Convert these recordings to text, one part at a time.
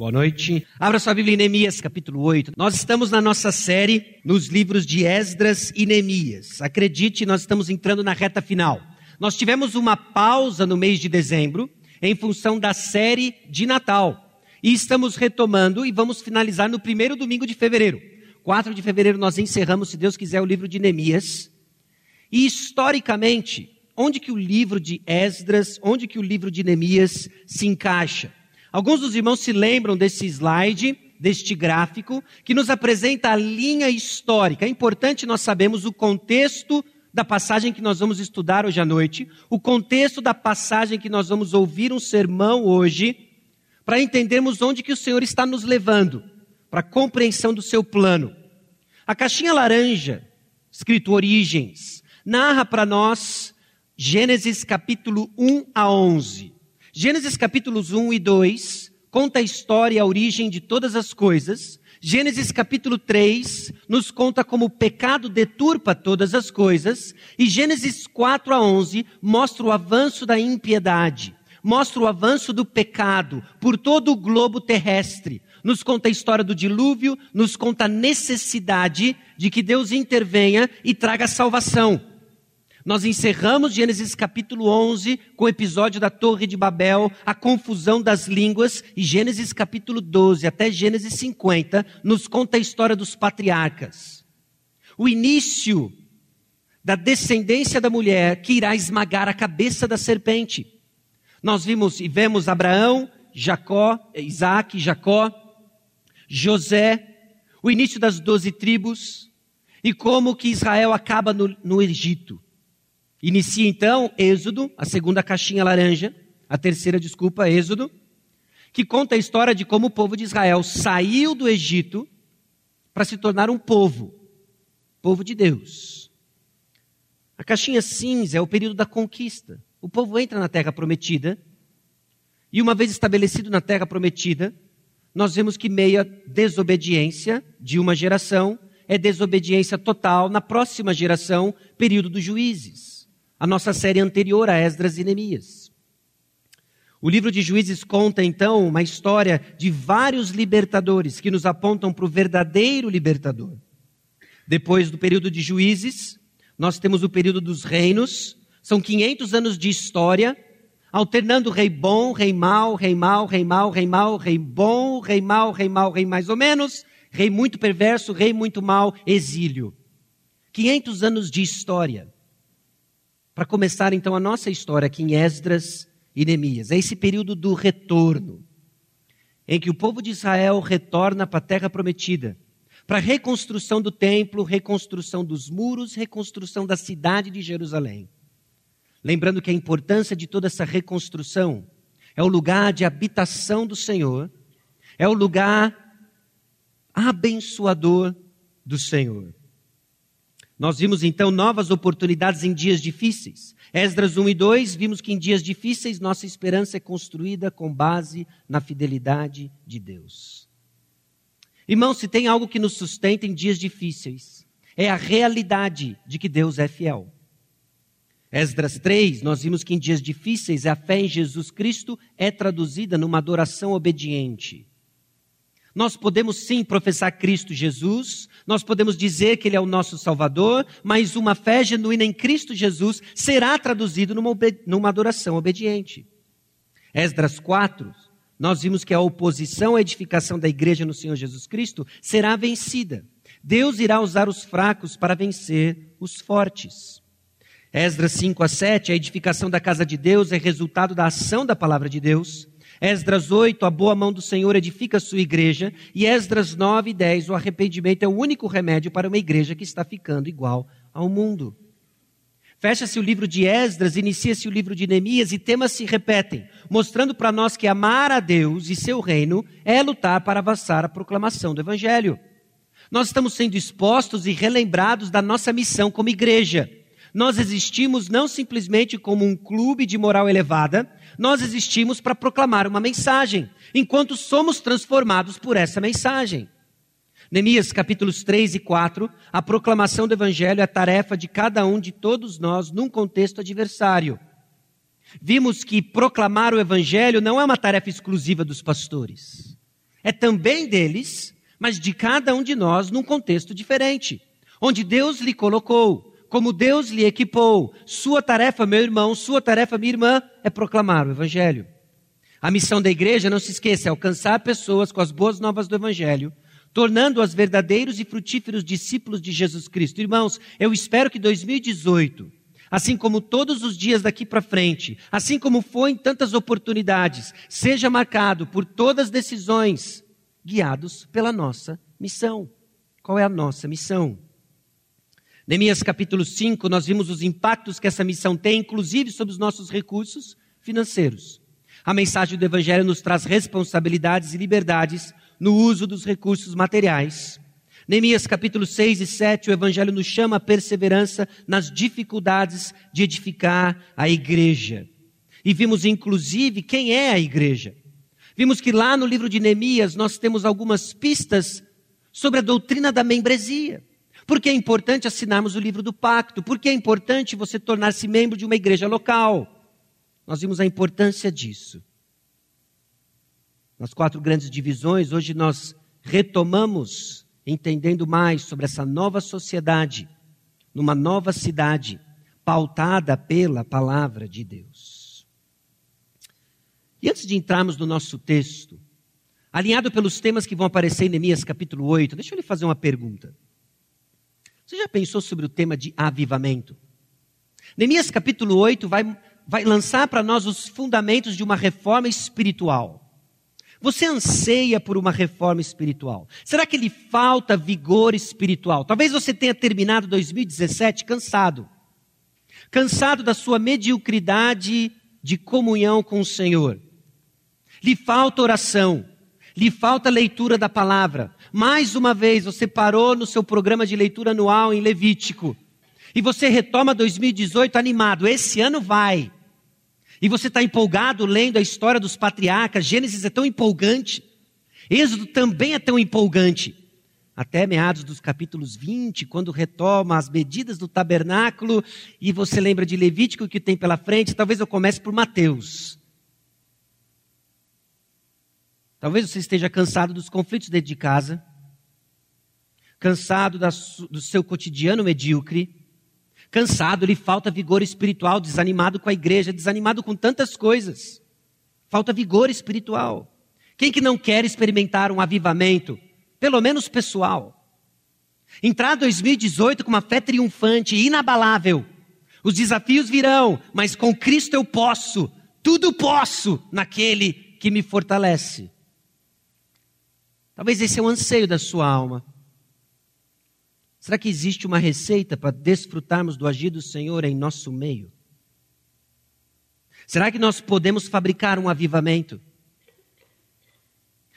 Boa noite. Abra sua Bíblia em Neemias, capítulo 8. Nós estamos na nossa série nos livros de Esdras e Neemias. Acredite, nós estamos entrando na reta final. Nós tivemos uma pausa no mês de dezembro em função da série de Natal. E estamos retomando e vamos finalizar no primeiro domingo de fevereiro. 4 de fevereiro nós encerramos, se Deus quiser, o livro de Neemias. E historicamente, onde que o livro de Esdras, onde que o livro de Neemias se encaixa? Alguns dos irmãos se lembram desse slide, deste gráfico, que nos apresenta a linha histórica. É importante nós sabermos o contexto da passagem que nós vamos estudar hoje à noite, o contexto da passagem que nós vamos ouvir um sermão hoje, para entendermos onde que o Senhor está nos levando, para a compreensão do seu plano. A caixinha laranja, escrito Origens, narra para nós Gênesis capítulo 1 a 11. Gênesis capítulos 1 e 2 conta a história e a origem de todas as coisas. Gênesis capítulo 3 nos conta como o pecado deturpa todas as coisas. E Gênesis 4 a 11 mostra o avanço da impiedade, mostra o avanço do pecado por todo o globo terrestre. Nos conta a história do dilúvio, nos conta a necessidade de que Deus intervenha e traga salvação. Nós encerramos Gênesis capítulo 11 com o episódio da Torre de Babel, a confusão das línguas, e Gênesis capítulo 12 até Gênesis 50 nos conta a história dos patriarcas. O início da descendência da mulher que irá esmagar a cabeça da serpente. Nós vimos e vemos Abraão, Jacó, Isaac, Jacó, José, o início das doze tribos e como que Israel acaba no, no Egito. Inicia então Êxodo, a segunda caixinha laranja, a terceira, desculpa, Êxodo, que conta a história de como o povo de Israel saiu do Egito para se tornar um povo, povo de Deus. A caixinha cinza é o período da conquista. O povo entra na terra prometida, e uma vez estabelecido na terra prometida, nós vemos que meia desobediência de uma geração é desobediência total na próxima geração, período dos juízes a nossa série anterior a Esdras e Neemias. O livro de Juízes conta então uma história de vários libertadores que nos apontam para o verdadeiro libertador. Depois do período de Juízes, nós temos o período dos reinos, são 500 anos de história, alternando rei bom, rei mau, rei mau, rei mau, rei mau, rei bom, rei mau, rei mau, rei mais ou menos, rei muito perverso, rei muito mau, exílio. 500 anos de história para começar então a nossa história aqui em Esdras e Neemias. É esse período do retorno, em que o povo de Israel retorna para a terra prometida, para a reconstrução do templo, reconstrução dos muros, reconstrução da cidade de Jerusalém. Lembrando que a importância de toda essa reconstrução é o lugar de habitação do Senhor, é o lugar abençoador do Senhor. Nós vimos então novas oportunidades em dias difíceis. Esdras 1 e 2, vimos que em dias difíceis nossa esperança é construída com base na fidelidade de Deus. Irmãos, se tem algo que nos sustenta em dias difíceis, é a realidade de que Deus é fiel. Esdras 3, nós vimos que em dias difíceis a fé em Jesus Cristo é traduzida numa adoração obediente. Nós podemos sim professar Cristo Jesus, nós podemos dizer que Ele é o nosso Salvador, mas uma fé genuína em Cristo Jesus será traduzido numa, numa adoração obediente. Esdras 4, nós vimos que a oposição à edificação da igreja no Senhor Jesus Cristo será vencida. Deus irá usar os fracos para vencer os fortes. Esdras 5 a 7, a edificação da casa de Deus é resultado da ação da palavra de Deus. Esdras 8, a boa mão do Senhor edifica a sua igreja. E Esdras 9 e 10, o arrependimento é o único remédio para uma igreja que está ficando igual ao mundo. Fecha-se o livro de Esdras, inicia-se o livro de Neemias e temas se repetem, mostrando para nós que amar a Deus e seu reino é lutar para avançar a proclamação do Evangelho. Nós estamos sendo expostos e relembrados da nossa missão como igreja. Nós existimos não simplesmente como um clube de moral elevada, nós existimos para proclamar uma mensagem, enquanto somos transformados por essa mensagem. Neemias capítulos 3 e 4, a proclamação do evangelho é a tarefa de cada um de todos nós num contexto adversário. Vimos que proclamar o evangelho não é uma tarefa exclusiva dos pastores. É também deles, mas de cada um de nós num contexto diferente, onde Deus lhe colocou, como Deus lhe equipou. Sua tarefa, meu irmão, sua tarefa, minha irmã, é proclamar o Evangelho. A missão da igreja, não se esqueça, é alcançar pessoas com as boas novas do Evangelho, tornando-as verdadeiros e frutíferos discípulos de Jesus Cristo. Irmãos, eu espero que 2018, assim como todos os dias daqui para frente, assim como foi em tantas oportunidades, seja marcado por todas as decisões guiados pela nossa missão. Qual é a nossa missão? Neemias capítulo 5, nós vimos os impactos que essa missão tem, inclusive sobre os nossos recursos financeiros. A mensagem do Evangelho nos traz responsabilidades e liberdades no uso dos recursos materiais. Neemias capítulo 6 e 7, o Evangelho nos chama a perseverança nas dificuldades de edificar a igreja. E vimos inclusive quem é a igreja. Vimos que lá no livro de Neemias nós temos algumas pistas sobre a doutrina da membresia. Por que é importante assinarmos o livro do pacto? Por que é importante você tornar-se membro de uma igreja local? Nós vimos a importância disso. Nas quatro grandes divisões, hoje nós retomamos entendendo mais sobre essa nova sociedade, numa nova cidade, pautada pela palavra de Deus. E antes de entrarmos no nosso texto, alinhado pelos temas que vão aparecer em Neemias capítulo 8, deixa eu lhe fazer uma pergunta. Você já pensou sobre o tema de avivamento? Neemias capítulo 8 vai vai lançar para nós os fundamentos de uma reforma espiritual. Você anseia por uma reforma espiritual? Será que lhe falta vigor espiritual? Talvez você tenha terminado 2017 cansado. Cansado da sua mediocridade de comunhão com o Senhor. Lhe falta oração. Lhe falta leitura da palavra. Mais uma vez, você parou no seu programa de leitura anual em Levítico. E você retoma 2018 animado. Esse ano vai. E você está empolgado lendo a história dos patriarcas. Gênesis é tão empolgante. Êxodo também é tão empolgante. Até meados dos capítulos 20, quando retoma as medidas do tabernáculo, e você lembra de Levítico que tem pela frente, talvez eu comece por Mateus. Talvez você esteja cansado dos conflitos dentro de casa, cansado do seu cotidiano medíocre, cansado, lhe falta vigor espiritual, desanimado com a igreja, desanimado com tantas coisas. Falta vigor espiritual. Quem que não quer experimentar um avivamento, pelo menos pessoal? Entrar 2018 com uma fé triunfante, inabalável. Os desafios virão, mas com Cristo eu posso, tudo posso naquele que me fortalece. Talvez esse é o anseio da sua alma. Será que existe uma receita para desfrutarmos do agir do Senhor em nosso meio? Será que nós podemos fabricar um avivamento?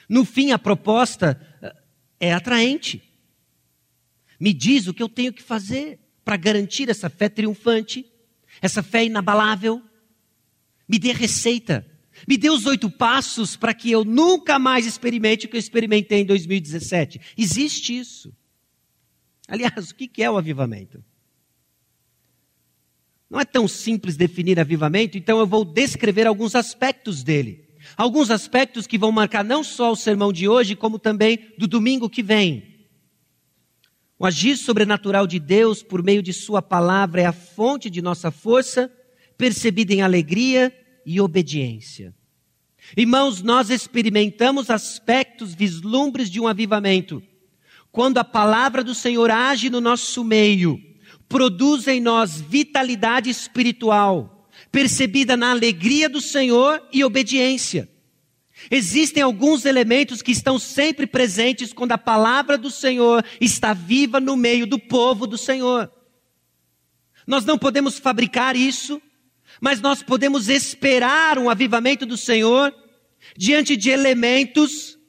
No fim, a proposta eh, é atraente. Me diz o que eu tenho que fazer para garantir essa fé triunfante, essa fé inabalável. Me dê receita. Me dê os oito passos para que eu nunca mais experimente o que eu experimentei em 2017. Existe isso. Aliás, o que é o avivamento? Não é tão simples definir avivamento, então eu vou descrever alguns aspectos dele. Alguns aspectos que vão marcar não só o sermão de hoje, como também do domingo que vem. O agir sobrenatural de Deus por meio de Sua palavra é a fonte de nossa força, percebida em alegria e obediência. Irmãos, nós experimentamos aspectos, vislumbres de um avivamento quando a palavra do Senhor age no nosso meio, produz em nós vitalidade espiritual, percebida na alegria do Senhor e obediência. Existem alguns elementos que estão sempre presentes quando a palavra do Senhor está viva no meio do povo do Senhor. Nós não podemos fabricar isso, mas nós podemos esperar um avivamento do Senhor diante de elementos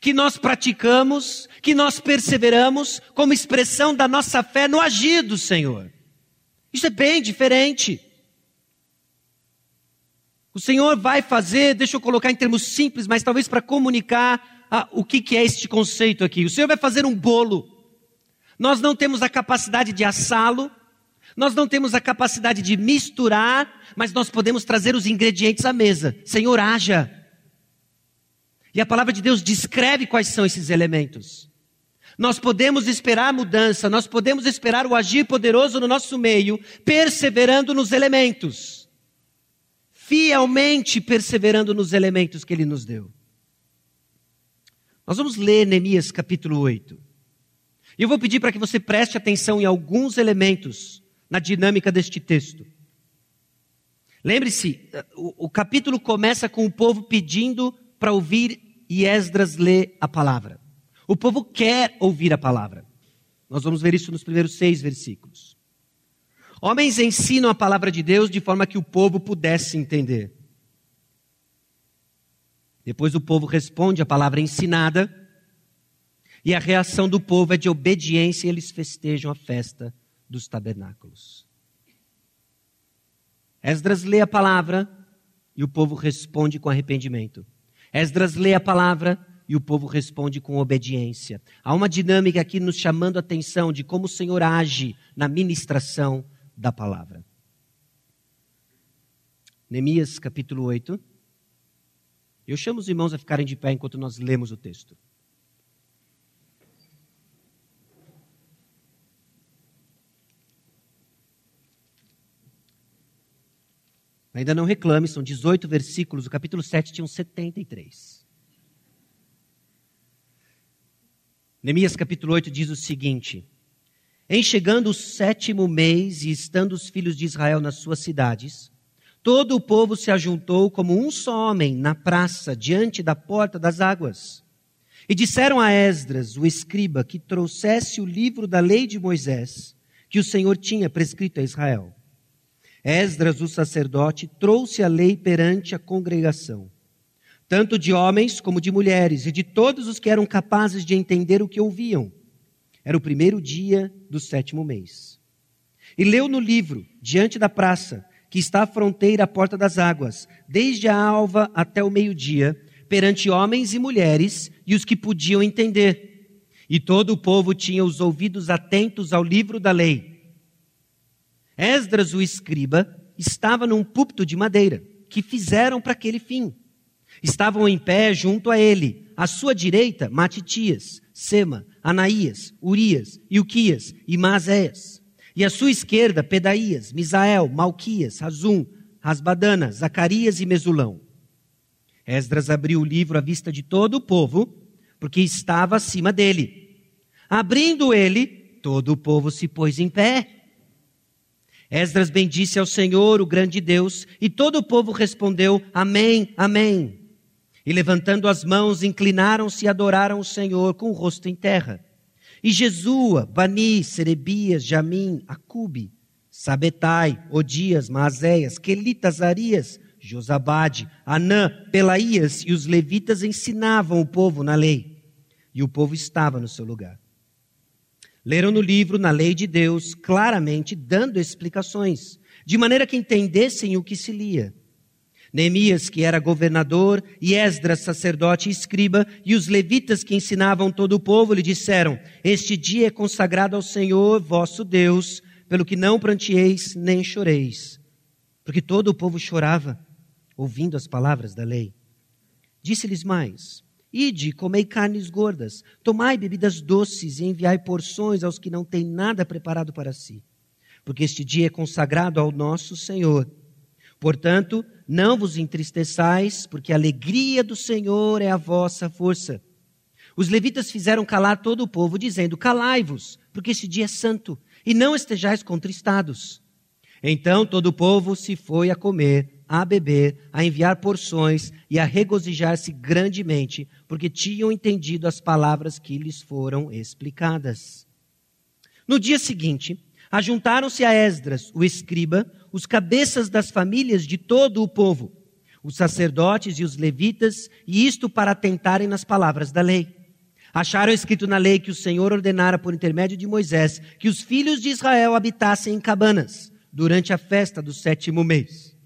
que nós praticamos, que nós perseveramos como expressão da nossa fé no agir do Senhor. Isso é bem diferente. O Senhor vai fazer, deixa eu colocar em termos simples, mas talvez para comunicar ah, o que, que é este conceito aqui. O Senhor vai fazer um bolo. Nós não temos a capacidade de assá-lo, nós não temos a capacidade de misturar, mas nós podemos trazer os ingredientes à mesa. Senhor, haja. E a palavra de Deus descreve quais são esses elementos. Nós podemos esperar mudança, nós podemos esperar o agir poderoso no nosso meio, perseverando nos elementos. Fielmente perseverando nos elementos que ele nos deu. Nós vamos ler Neemias capítulo 8. E eu vou pedir para que você preste atenção em alguns elementos na dinâmica deste texto. Lembre-se, o, o, capítulo começa com o povo pedindo para ouvir e Esdras ler a palavra. O povo quer ouvir a palavra. Nós vamos ver isso nos primeiros seis versículos. Homens ensinam a palavra de Deus de forma que o povo pudesse entender. Depois o povo responde a palavra ensinada e a reação do povo é de obediência e eles festejam a festa dos tabernáculos. Esdras lê a palavra e o povo responde com arrependimento. Esdras lê a palavra e o povo responde com obediência. Há uma dinâmica aqui nos chamando a atenção de como o Senhor age na ministração da palavra. Neemias capítulo 8. Eu chamo os irmãos a ficarem de pé enquanto nós lemos o texto. Ainda não reclame, são 18 versículos, o capítulo 7 tinha 73. Neemias capítulo 8 diz o seguinte: Em chegando o sétimo mês e estando os filhos de Israel nas suas cidades, Todo o povo se ajuntou como um só homem na praça, diante da porta das águas. E disseram a Esdras, o escriba, que trouxesse o livro da lei de Moisés, que o Senhor tinha prescrito a Israel. Esdras, o sacerdote, trouxe a lei perante a congregação, tanto de homens como de mulheres, e de todos os que eram capazes de entender o que ouviam. Era o primeiro dia do sétimo mês. E leu no livro, diante da praça, que está à fronteira à porta das águas, desde a alva até o meio-dia, perante homens e mulheres e os que podiam entender. E todo o povo tinha os ouvidos atentos ao livro da lei. Esdras, o escriba, estava num púlpito de madeira, que fizeram para aquele fim. Estavam em pé junto a ele, à sua direita, Matitias, Sema, Anaías, Urias, Ilquias e Maséias. E à sua esquerda, Pedaías, Misael, Malquias, Razum, Rasbadana, Zacarias e Mesulão. Esdras abriu o livro à vista de todo o povo, porque estava acima dele. Abrindo ele, todo o povo se pôs em pé. Esdras bendisse ao Senhor, o grande Deus, e todo o povo respondeu: Amém, Amém. E levantando as mãos, inclinaram-se e adoraram o Senhor com o rosto em terra. E Jesua, Bani, Serebias, Jamim, Acube, Sabetai, Odias, Maazéias, Quelitas, Arias, Josabade, Anã, Pelaías e os levitas ensinavam o povo na lei. E o povo estava no seu lugar. Leram no livro, na lei de Deus, claramente dando explicações, de maneira que entendessem o que se lia. Neemias, que era governador, e Esdras, sacerdote e escriba, e os levitas que ensinavam todo o povo, lhe disseram: Este dia é consagrado ao Senhor vosso Deus, pelo que não prantieis nem choreis. Porque todo o povo chorava, ouvindo as palavras da lei. Disse-lhes mais: Ide, comei carnes gordas, tomai bebidas doces e enviai porções aos que não têm nada preparado para si. Porque este dia é consagrado ao nosso Senhor. Portanto, não vos entristeçais, porque a alegria do Senhor é a vossa força. Os levitas fizeram calar todo o povo, dizendo: Calai-vos, porque este dia é santo, e não estejais contristados. Então todo o povo se foi a comer, a beber, a enviar porções e a regozijar-se grandemente, porque tinham entendido as palavras que lhes foram explicadas. No dia seguinte, ajuntaram-se a Esdras, o escriba, os cabeças das famílias de todo o povo, os sacerdotes e os levitas, e isto para atentarem nas palavras da lei. Acharam escrito na lei que o Senhor ordenara por intermédio de Moisés que os filhos de Israel habitassem em cabanas durante a festa do sétimo mês,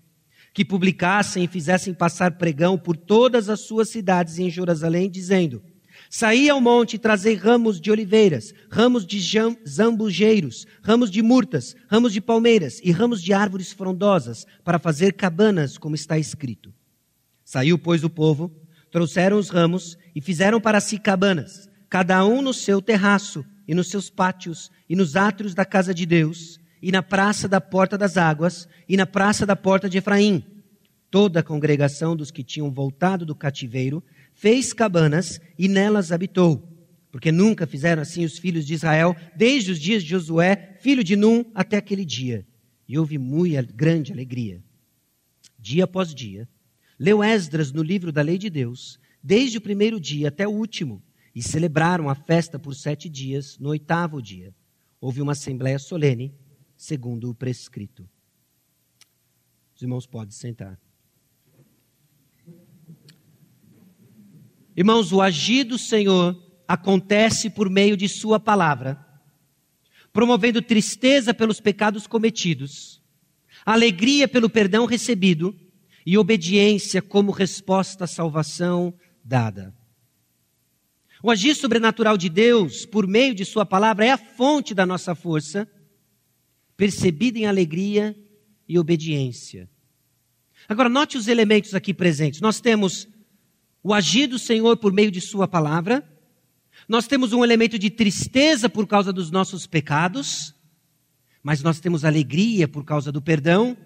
que publicassem e fizessem passar pregão por todas as suas cidades em Jerusalém, dizendo: Saí ao monte e trazei ramos de oliveiras, ramos de zambujeiros, ramos de murtas, ramos de palmeiras e ramos de árvores frondosas, para fazer cabanas, como está escrito. Saiu, pois, o povo, trouxeram os ramos e fizeram para si cabanas, cada um no seu terraço, e nos seus pátios, e nos átrios da casa de Deus, e na praça da porta das águas, e na praça da porta de Efraim. Toda a congregação dos que tinham voltado do cativeiro fez cabanas e nelas habitou. Porque nunca fizeram assim os filhos de Israel, desde os dias de Josué, filho de Num, até aquele dia. E houve muito grande alegria. Dia após dia, leu Esdras no livro da lei de Deus, desde o primeiro dia até o último, e celebraram a festa por sete dias, no oitavo dia. Houve uma assembleia solene, segundo o prescrito. Os irmãos podem sentar. Irmãos, o agir do Senhor acontece por meio de Sua palavra, promovendo tristeza pelos pecados cometidos, alegria pelo perdão recebido e obediência como resposta à salvação dada. O agir sobrenatural de Deus, por meio de Sua palavra, é a fonte da nossa força, percebida em alegria e obediência. Agora, note os elementos aqui presentes. Nós temos o agir do Senhor por meio de Sua palavra, nós temos um elemento de tristeza por causa dos nossos pecados, mas nós temos alegria por causa do perdão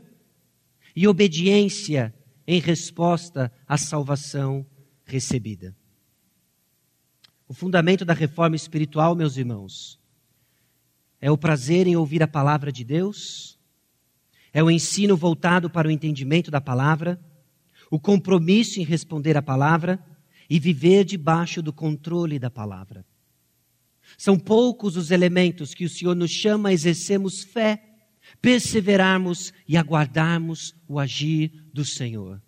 e obediência em resposta à salvação recebida. O fundamento da reforma espiritual, meus irmãos, é o prazer em ouvir a palavra de Deus, é o ensino voltado para o entendimento da palavra o compromisso em responder à palavra e viver debaixo do controle da palavra. São poucos os elementos que o Senhor nos chama a exercermos fé, perseverarmos e aguardarmos o agir do Senhor.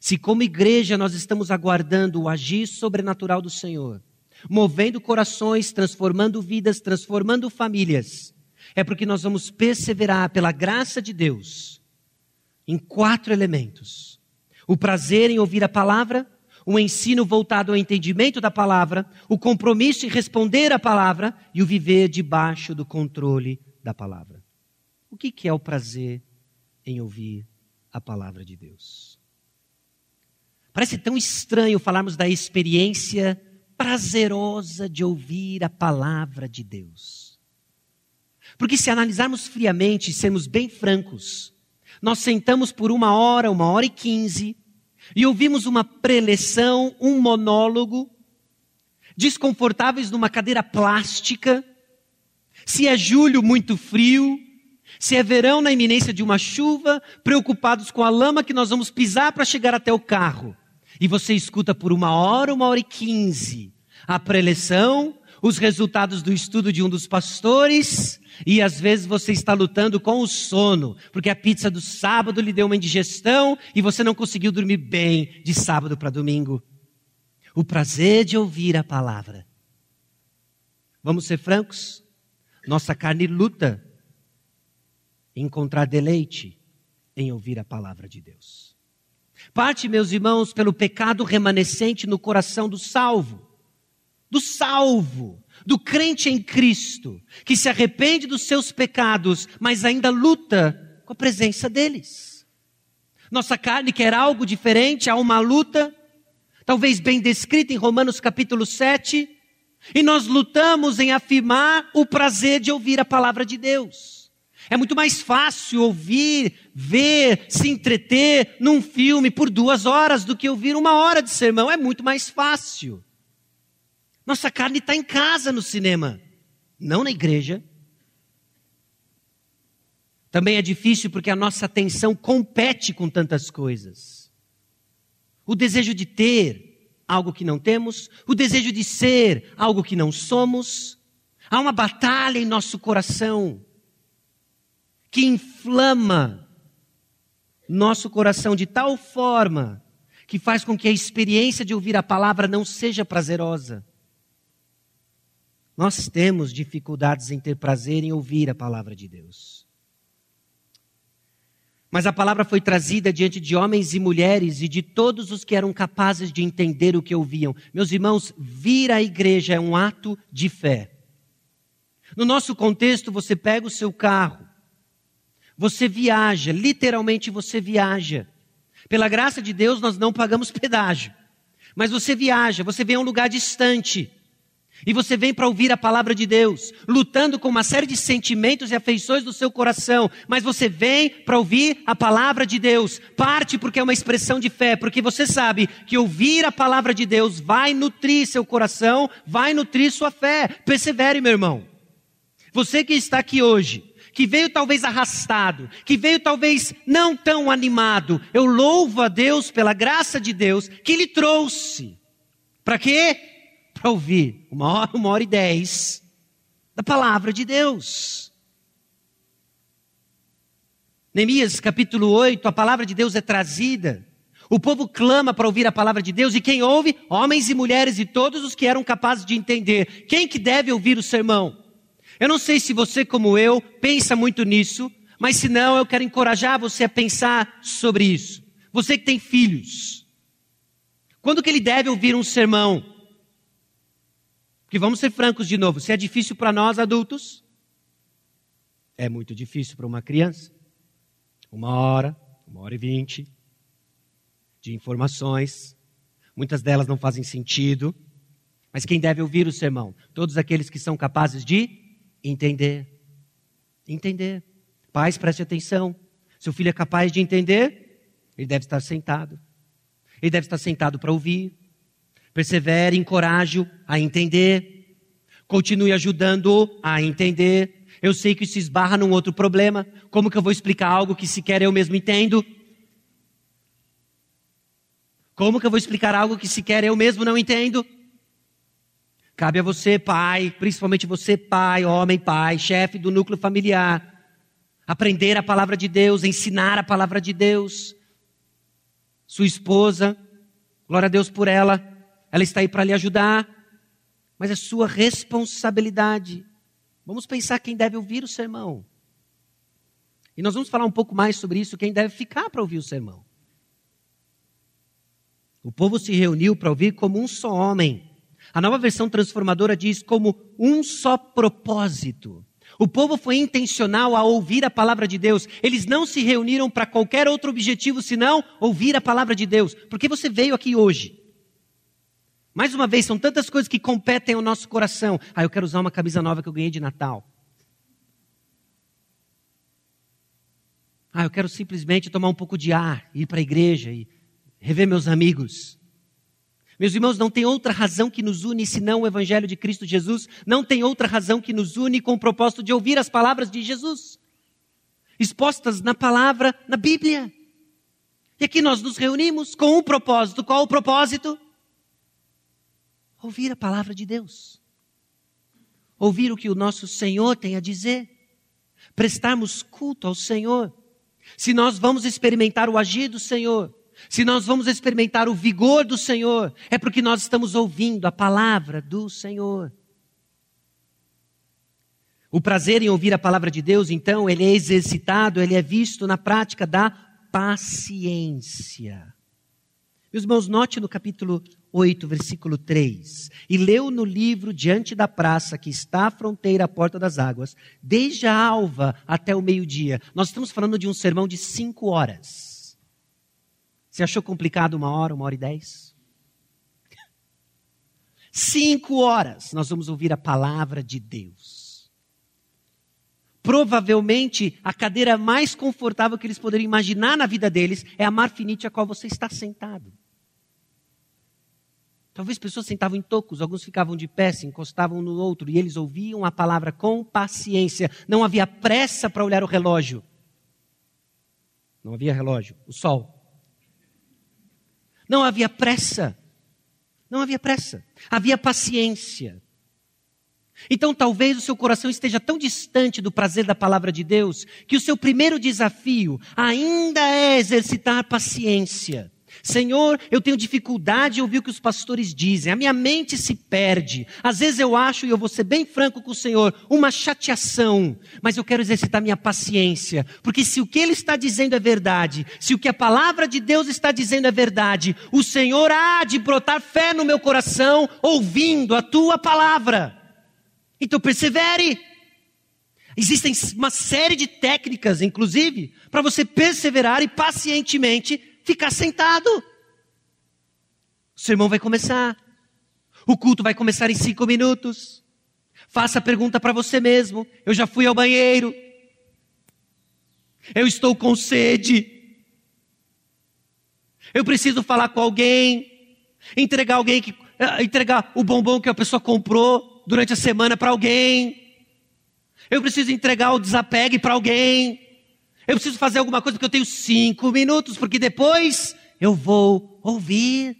Se, como igreja, nós estamos aguardando o agir sobrenatural do Senhor, movendo corações, transformando vidas, transformando famílias, é porque nós vamos perseverar pela graça de Deus em quatro elementos: o prazer em ouvir a palavra, o ensino voltado ao entendimento da palavra, o compromisso em responder à palavra e o viver debaixo do controle da palavra. O que é o prazer em ouvir a palavra de Deus? Parece tão estranho falarmos da experiência prazerosa de ouvir a palavra de Deus. Porque se analisarmos friamente e sermos bem francos, nós sentamos por uma hora, uma hora e quinze, e ouvimos uma preleção, um monólogo, desconfortáveis numa cadeira plástica, se é julho muito frio, se é verão na iminência de uma chuva, preocupados com a lama que nós vamos pisar para chegar até o carro. E você escuta por uma hora, uma hora e quinze, a preleção, os resultados do estudo de um dos pastores, e às vezes você está lutando com o sono, porque a pizza do sábado lhe deu uma indigestão e você não conseguiu dormir bem de sábado para domingo. O prazer de ouvir a palavra. Vamos ser francos? Nossa carne luta encontrar deleite em ouvir a palavra de Deus. Parte, meus irmãos, pelo pecado remanescente no coração do salvo do salvo, do crente em Cristo, que se arrepende dos seus pecados, mas ainda luta com a presença deles. Nossa carne quer algo diferente, há uma luta, talvez bem descrita em Romanos capítulo 7, e nós lutamos em afirmar o prazer de ouvir a palavra de Deus. É muito mais fácil ouvir, ver, se entreter num filme por duas horas do que ouvir uma hora de sermão. É muito mais fácil. Nossa carne está em casa no cinema, não na igreja. Também é difícil porque a nossa atenção compete com tantas coisas. O desejo de ter algo que não temos, o desejo de ser algo que não somos. Há uma batalha em nosso coração que inflama nosso coração de tal forma que faz com que a experiência de ouvir a palavra não seja prazerosa. Nós temos dificuldades em ter prazer em ouvir a palavra de Deus. Mas a palavra foi trazida diante de homens e mulheres e de todos os que eram capazes de entender o que ouviam. Meus irmãos, vir à igreja é um ato de fé. No nosso contexto, você pega o seu carro, você viaja, literalmente você viaja. Pela graça de Deus, nós não pagamos pedágio. Mas você viaja, você vem a um lugar distante. E você vem para ouvir a palavra de Deus, lutando com uma série de sentimentos e afeições do seu coração, mas você vem para ouvir a palavra de Deus. Parte porque é uma expressão de fé, porque você sabe que ouvir a palavra de Deus vai nutrir seu coração, vai nutrir sua fé. Persevere, meu irmão. Você que está aqui hoje, que veio talvez arrastado, que veio talvez não tão animado, eu louvo a Deus pela graça de Deus que lhe trouxe. Para quê? Para ouvir uma hora, uma hora e dez da palavra de Deus. Neemias capítulo 8, a palavra de Deus é trazida. O povo clama para ouvir a palavra de Deus e quem ouve? Homens e mulheres e todos os que eram capazes de entender. Quem que deve ouvir o sermão? Eu não sei se você, como eu, pensa muito nisso, mas se não, eu quero encorajar você a pensar sobre isso. Você que tem filhos. Quando que ele deve ouvir um sermão? Porque vamos ser francos de novo, se é difícil para nós adultos, é muito difícil para uma criança. Uma hora, uma hora e vinte de informações, muitas delas não fazem sentido, mas quem deve ouvir o sermão? Todos aqueles que são capazes de Entender. Entender. Pais, preste atenção. Seu filho é capaz de entender? Ele deve estar sentado. Ele deve estar sentado para ouvir. Persevere, encoraje-o a entender. Continue ajudando-o a entender. Eu sei que isso esbarra num outro problema. Como que eu vou explicar algo que sequer eu mesmo entendo? Como que eu vou explicar algo que sequer eu mesmo não entendo? Cabe a você, pai, principalmente você, pai, homem, pai, chefe do núcleo familiar, aprender a palavra de Deus, ensinar a palavra de Deus. Sua esposa, glória a Deus por ela, ela está aí para lhe ajudar, mas é sua responsabilidade. Vamos pensar quem deve ouvir o sermão. E nós vamos falar um pouco mais sobre isso, quem deve ficar para ouvir o sermão. O povo se reuniu para ouvir como um só homem. A nova versão transformadora diz como um só propósito. O povo foi intencional a ouvir a palavra de Deus. Eles não se reuniram para qualquer outro objetivo senão ouvir a palavra de Deus. Porque você veio aqui hoje. Mais uma vez, são tantas coisas que competem ao nosso coração. Ah, eu quero usar uma camisa nova que eu ganhei de Natal. Ah, eu quero simplesmente tomar um pouco de ar, ir para a igreja e rever meus amigos. Meus irmãos, não tem outra razão que nos une senão o Evangelho de Cristo Jesus. Não tem outra razão que nos une com o propósito de ouvir as palavras de Jesus, expostas na palavra, na Bíblia. E aqui nós nos reunimos com um propósito. Qual o propósito? Ouvir a palavra de Deus. Ouvir o que o nosso Senhor tem a dizer. Prestarmos culto ao Senhor. Se nós vamos experimentar o agir do Senhor, se nós vamos experimentar o vigor do Senhor, é porque nós estamos ouvindo a palavra do Senhor. O prazer em ouvir a palavra de Deus, então, ele é exercitado, ele é visto na prática da paciência. Meus irmãos, note no capítulo 8, versículo 3. E leu no livro diante da praça que está à fronteira à porta das águas, desde a alva até o meio-dia. Nós estamos falando de um sermão de cinco horas. Achou complicado uma hora, uma hora e dez? Cinco horas nós vamos ouvir a palavra de Deus. Provavelmente a cadeira mais confortável que eles poderiam imaginar na vida deles é a marfinite a qual você está sentado. Talvez pessoas sentavam em tocos, alguns ficavam de pé, se encostavam no outro e eles ouviam a palavra com paciência. Não havia pressa para olhar o relógio. Não havia relógio, o sol. Não havia pressa. Não havia pressa. Havia paciência. Então talvez o seu coração esteja tão distante do prazer da palavra de Deus que o seu primeiro desafio ainda é exercitar paciência. Senhor, eu tenho dificuldade em ouvir o que os pastores dizem, a minha mente se perde. Às vezes eu acho, e eu vou ser bem franco com o Senhor, uma chateação, mas eu quero exercitar minha paciência, porque se o que Ele está dizendo é verdade, se o que a palavra de Deus está dizendo é verdade, o Senhor há de brotar fé no meu coração, ouvindo a tua palavra. Então persevere. Existem uma série de técnicas, inclusive, para você perseverar e pacientemente ficar sentado. O sermão vai começar. O culto vai começar em cinco minutos. Faça a pergunta para você mesmo. Eu já fui ao banheiro. Eu estou com sede. Eu preciso falar com alguém. Entregar alguém que eh, entregar o bombom que a pessoa comprou durante a semana para alguém. Eu preciso entregar o desapegue para alguém. Eu preciso fazer alguma coisa porque eu tenho cinco minutos, porque depois eu vou ouvir.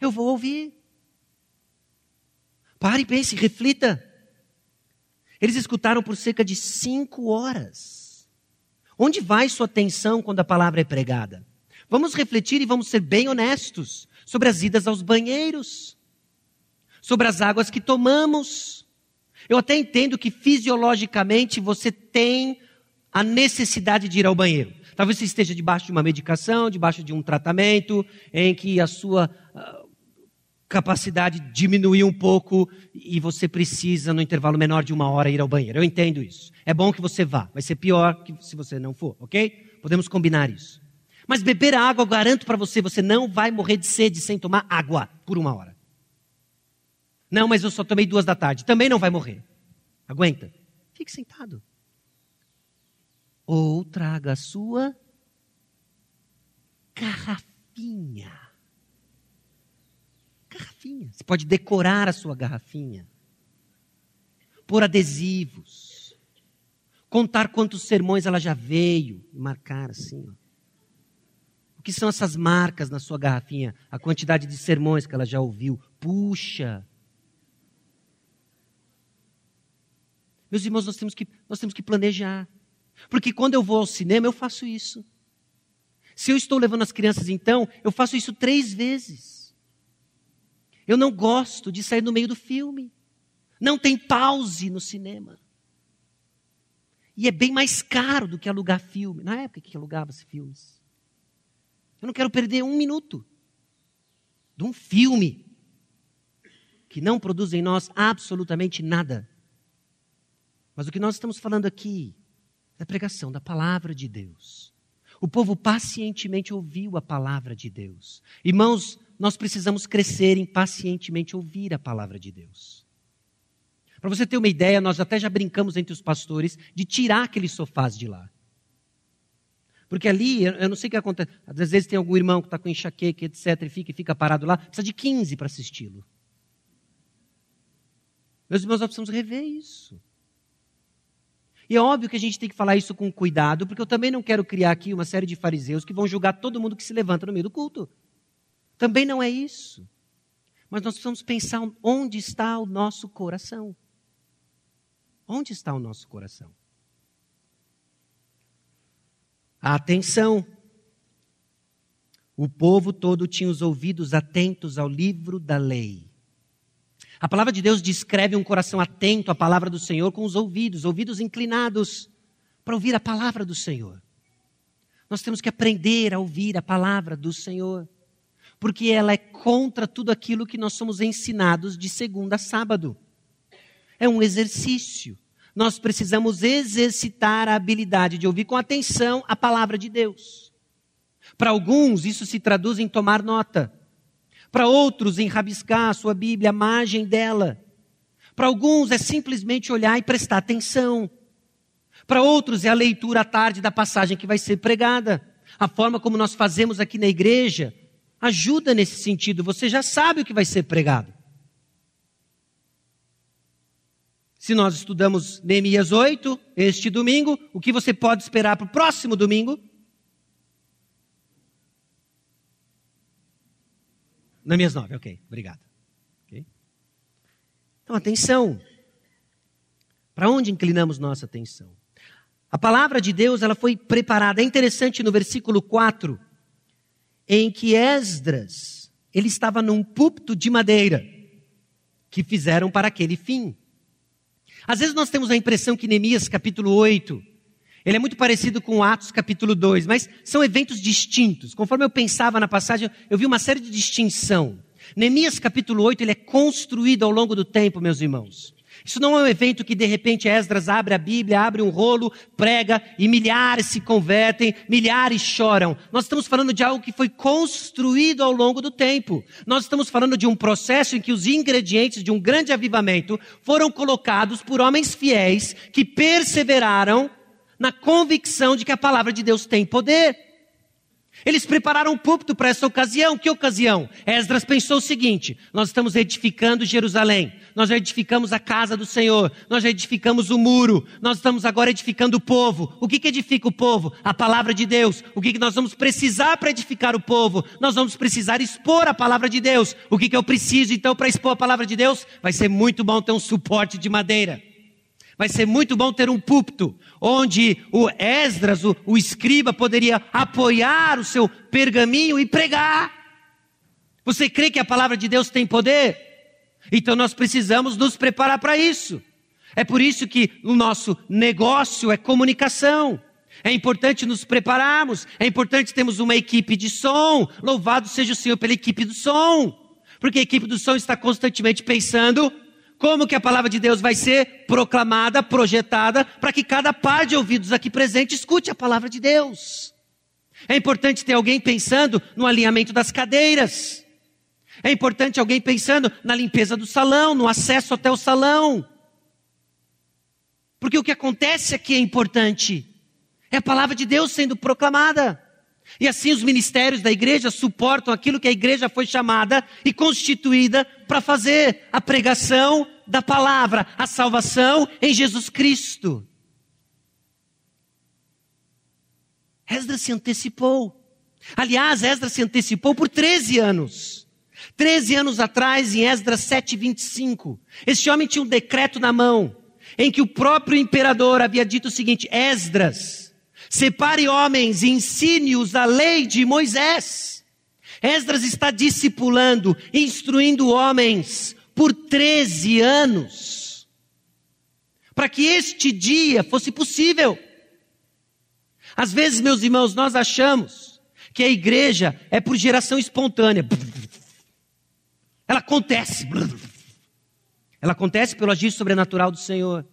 Eu vou ouvir. Pare e pense, reflita. Eles escutaram por cerca de cinco horas. Onde vai sua atenção quando a palavra é pregada? Vamos refletir e vamos ser bem honestos sobre as idas aos banheiros, sobre as águas que tomamos. Eu até entendo que fisiologicamente você tem a necessidade de ir ao banheiro. Talvez você esteja debaixo de uma medicação, debaixo de um tratamento, em que a sua uh, capacidade diminuiu um pouco e você precisa, no intervalo menor de uma hora, ir ao banheiro. Eu entendo isso. É bom que você vá. Vai ser pior que se você não for, ok? Podemos combinar isso. Mas beber água, eu garanto para você, você não vai morrer de sede sem tomar água por uma hora. Não, mas eu só tomei duas da tarde. Também não vai morrer. Aguenta. Fique sentado. Ou traga a sua garrafinha garrafinha. Você pode decorar a sua garrafinha. Pôr adesivos. Contar quantos sermões ela já veio. Marcar assim. Ó. O que são essas marcas na sua garrafinha? A quantidade de sermões que ela já ouviu. Puxa. Meus irmãos, nós temos que, nós temos que planejar. Porque quando eu vou ao cinema, eu faço isso. Se eu estou levando as crianças, então, eu faço isso três vezes. Eu não gosto de sair no meio do filme. Não tem pause no cinema. E é bem mais caro do que alugar filme. Na época que alugava-se filmes. Eu não quero perder um minuto de um filme que não produz em nós absolutamente nada. Mas o que nós estamos falando aqui é a pregação da palavra de Deus. O povo pacientemente ouviu a palavra de Deus. Irmãos, nós precisamos crescer em pacientemente ouvir a palavra de Deus. Para você ter uma ideia, nós até já brincamos entre os pastores de tirar aqueles sofás de lá. Porque ali, eu não sei o que acontece. Às vezes tem algum irmão que está com enxaqueca, etc., e fica, e fica parado lá, precisa de 15 para assisti-lo. Meus irmãos, nós precisamos rever isso. E é óbvio que a gente tem que falar isso com cuidado, porque eu também não quero criar aqui uma série de fariseus que vão julgar todo mundo que se levanta no meio do culto. Também não é isso. Mas nós precisamos pensar onde está o nosso coração. Onde está o nosso coração? Atenção. O povo todo tinha os ouvidos atentos ao livro da lei. A palavra de Deus descreve um coração atento à palavra do Senhor com os ouvidos, ouvidos inclinados para ouvir a palavra do Senhor. Nós temos que aprender a ouvir a palavra do Senhor porque ela é contra tudo aquilo que nós somos ensinados de segunda a sábado. É um exercício. Nós precisamos exercitar a habilidade de ouvir com atenção a palavra de Deus. Para alguns, isso se traduz em tomar nota. Para outros, em rabiscar a sua Bíblia, a margem dela. Para alguns, é simplesmente olhar e prestar atenção. Para outros, é a leitura à tarde da passagem que vai ser pregada. A forma como nós fazemos aqui na igreja ajuda nesse sentido, você já sabe o que vai ser pregado. Se nós estudamos Neemias 8 este domingo, o que você pode esperar para o próximo domingo? Neemias 9, ok, obrigado. Okay. Então, atenção. Para onde inclinamos nossa atenção? A palavra de Deus ela foi preparada. É interessante no versículo 4 em que Esdras, ele estava num púlpito de madeira, que fizeram para aquele fim. Às vezes nós temos a impressão que Neemias capítulo 8, ele é muito parecido com Atos capítulo 2, mas são eventos distintos. Conforme eu pensava na passagem, eu vi uma série de distinção. Neemias capítulo 8, ele é construído ao longo do tempo, meus irmãos. Isso não é um evento que de repente Esdras abre a Bíblia, abre um rolo, prega e milhares se convertem, milhares choram. Nós estamos falando de algo que foi construído ao longo do tempo. Nós estamos falando de um processo em que os ingredientes de um grande avivamento foram colocados por homens fiéis que perseveraram na convicção de que a palavra de Deus tem poder. Eles prepararam o púlpito para essa ocasião. Que ocasião? Esdras pensou o seguinte: nós estamos edificando Jerusalém, nós edificamos a casa do Senhor, nós edificamos o muro, nós estamos agora edificando o povo. O que, que edifica o povo? A palavra de Deus. O que, que nós vamos precisar para edificar o povo? Nós vamos precisar expor a palavra de Deus. O que, que eu preciso então para expor a palavra de Deus? Vai ser muito bom ter um suporte de madeira. Vai ser muito bom ter um púlpito onde o Esdras, o, o escriba, poderia apoiar o seu pergaminho e pregar. Você crê que a palavra de Deus tem poder? Então nós precisamos nos preparar para isso. É por isso que o nosso negócio é comunicação. É importante nos prepararmos, é importante termos uma equipe de som. Louvado seja o Senhor pela equipe do som. Porque a equipe do som está constantemente pensando como que a palavra de Deus vai ser proclamada, projetada, para que cada par de ouvidos aqui presente escute a palavra de Deus. É importante ter alguém pensando no alinhamento das cadeiras. É importante alguém pensando na limpeza do salão, no acesso até o salão. Porque o que acontece aqui é importante. É a palavra de Deus sendo proclamada. E assim os ministérios da igreja suportam aquilo que a igreja foi chamada e constituída para fazer a pregação da palavra, a salvação em Jesus Cristo. Esdras se antecipou. Aliás, Esdras se antecipou por 13 anos. 13 anos atrás, em Esdras 7,25, esse homem tinha um decreto na mão, em que o próprio imperador havia dito o seguinte: Esdras, separe homens e ensine-os a lei de Moisés. Esdras está discipulando, instruindo homens por 13 anos, para que este dia fosse possível. Às vezes, meus irmãos, nós achamos que a igreja é por geração espontânea. Ela acontece. Ela acontece pelo agir sobrenatural do Senhor.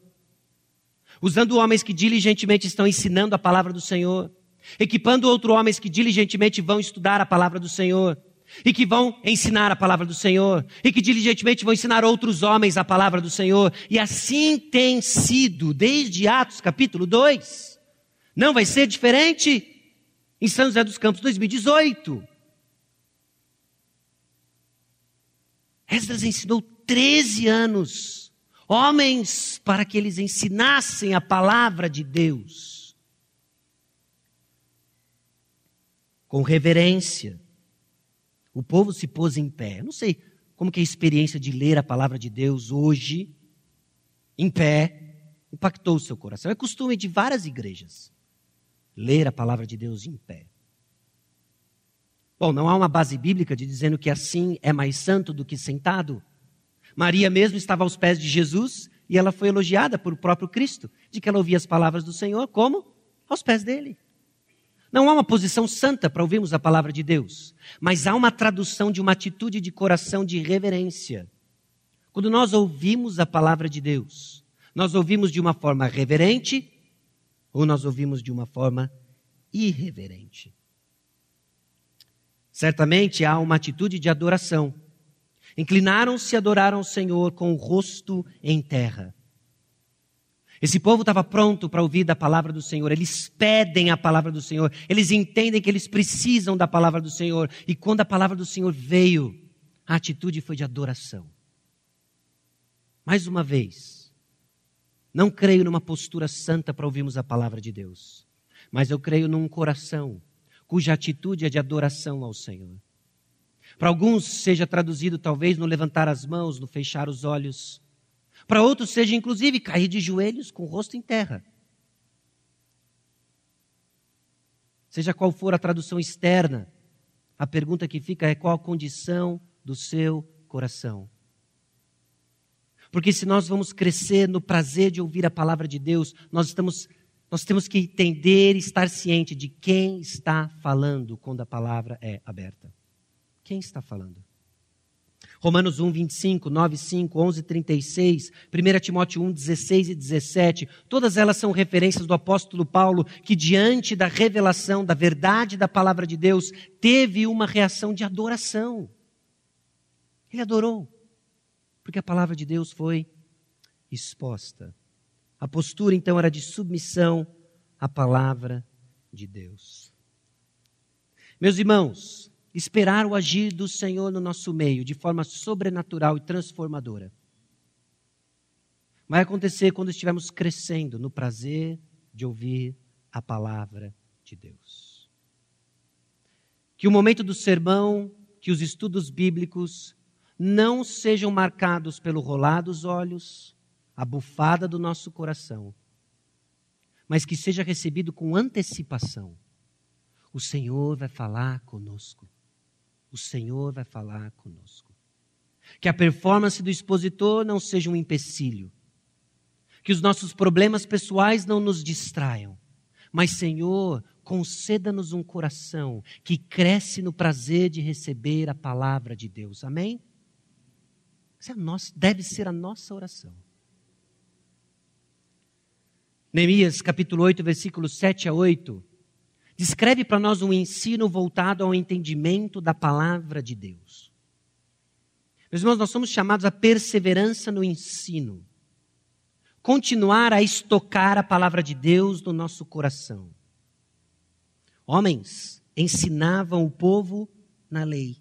Usando homens que diligentemente estão ensinando a palavra do Senhor. Equipando outros homens que diligentemente vão estudar a palavra do Senhor e que vão ensinar a palavra do Senhor, e que diligentemente vão ensinar outros homens a palavra do Senhor, e assim tem sido desde Atos capítulo 2. Não vai ser diferente em São José dos Campos 2018. Esdras ensinou 13 anos homens para que eles ensinassem a palavra de Deus com reverência o povo se pôs em pé. Eu não sei como que é a experiência de ler a palavra de Deus hoje, em pé, impactou o seu coração. É costume de várias igrejas ler a palavra de Deus em pé. Bom, não há uma base bíblica de dizendo que assim é mais santo do que sentado. Maria mesmo estava aos pés de Jesus e ela foi elogiada por o próprio Cristo, de que ela ouvia as palavras do Senhor como? Aos pés dele. Não há uma posição santa para ouvirmos a palavra de Deus, mas há uma tradução de uma atitude de coração de reverência. Quando nós ouvimos a palavra de Deus, nós ouvimos de uma forma reverente ou nós ouvimos de uma forma irreverente. Certamente há uma atitude de adoração. Inclinaram-se e adoraram o Senhor com o rosto em terra. Esse povo estava pronto para ouvir da palavra do Senhor, eles pedem a palavra do Senhor, eles entendem que eles precisam da palavra do Senhor, e quando a palavra do Senhor veio, a atitude foi de adoração. Mais uma vez, não creio numa postura santa para ouvirmos a palavra de Deus, mas eu creio num coração cuja atitude é de adoração ao Senhor. Para alguns, seja traduzido talvez no levantar as mãos, no fechar os olhos, para outros, seja inclusive cair de joelhos com o rosto em terra. Seja qual for a tradução externa, a pergunta que fica é qual a condição do seu coração. Porque se nós vamos crescer no prazer de ouvir a palavra de Deus, nós estamos nós temos que entender e estar ciente de quem está falando quando a palavra é aberta. Quem está falando? Romanos 1, 25, 9, 5, 11, 36, 1 Timóteo 1, 16 e 17, todas elas são referências do apóstolo Paulo que, diante da revelação da verdade da palavra de Deus, teve uma reação de adoração. Ele adorou, porque a palavra de Deus foi exposta. A postura, então, era de submissão à palavra de Deus. Meus irmãos, esperar o agir do Senhor no nosso meio de forma sobrenatural e transformadora vai acontecer quando estivermos crescendo no prazer de ouvir a palavra de Deus. Que o momento do sermão, que os estudos bíblicos não sejam marcados pelo rolar dos olhos, a bufada do nosso coração, mas que seja recebido com antecipação. O Senhor vai falar conosco. O Senhor vai falar conosco. Que a performance do expositor não seja um empecilho. Que os nossos problemas pessoais não nos distraiam. Mas, Senhor, conceda-nos um coração que cresce no prazer de receber a palavra de Deus. Amém? Essa é nossa, deve ser a nossa oração. Neemias capítulo 8, versículos 7 a 8, descreve para nós um ensino voltado ao entendimento da palavra de Deus. Meus irmãos, nós somos chamados à perseverança no ensino. Continuar a estocar a palavra de Deus no nosso coração. Homens ensinavam o povo na lei.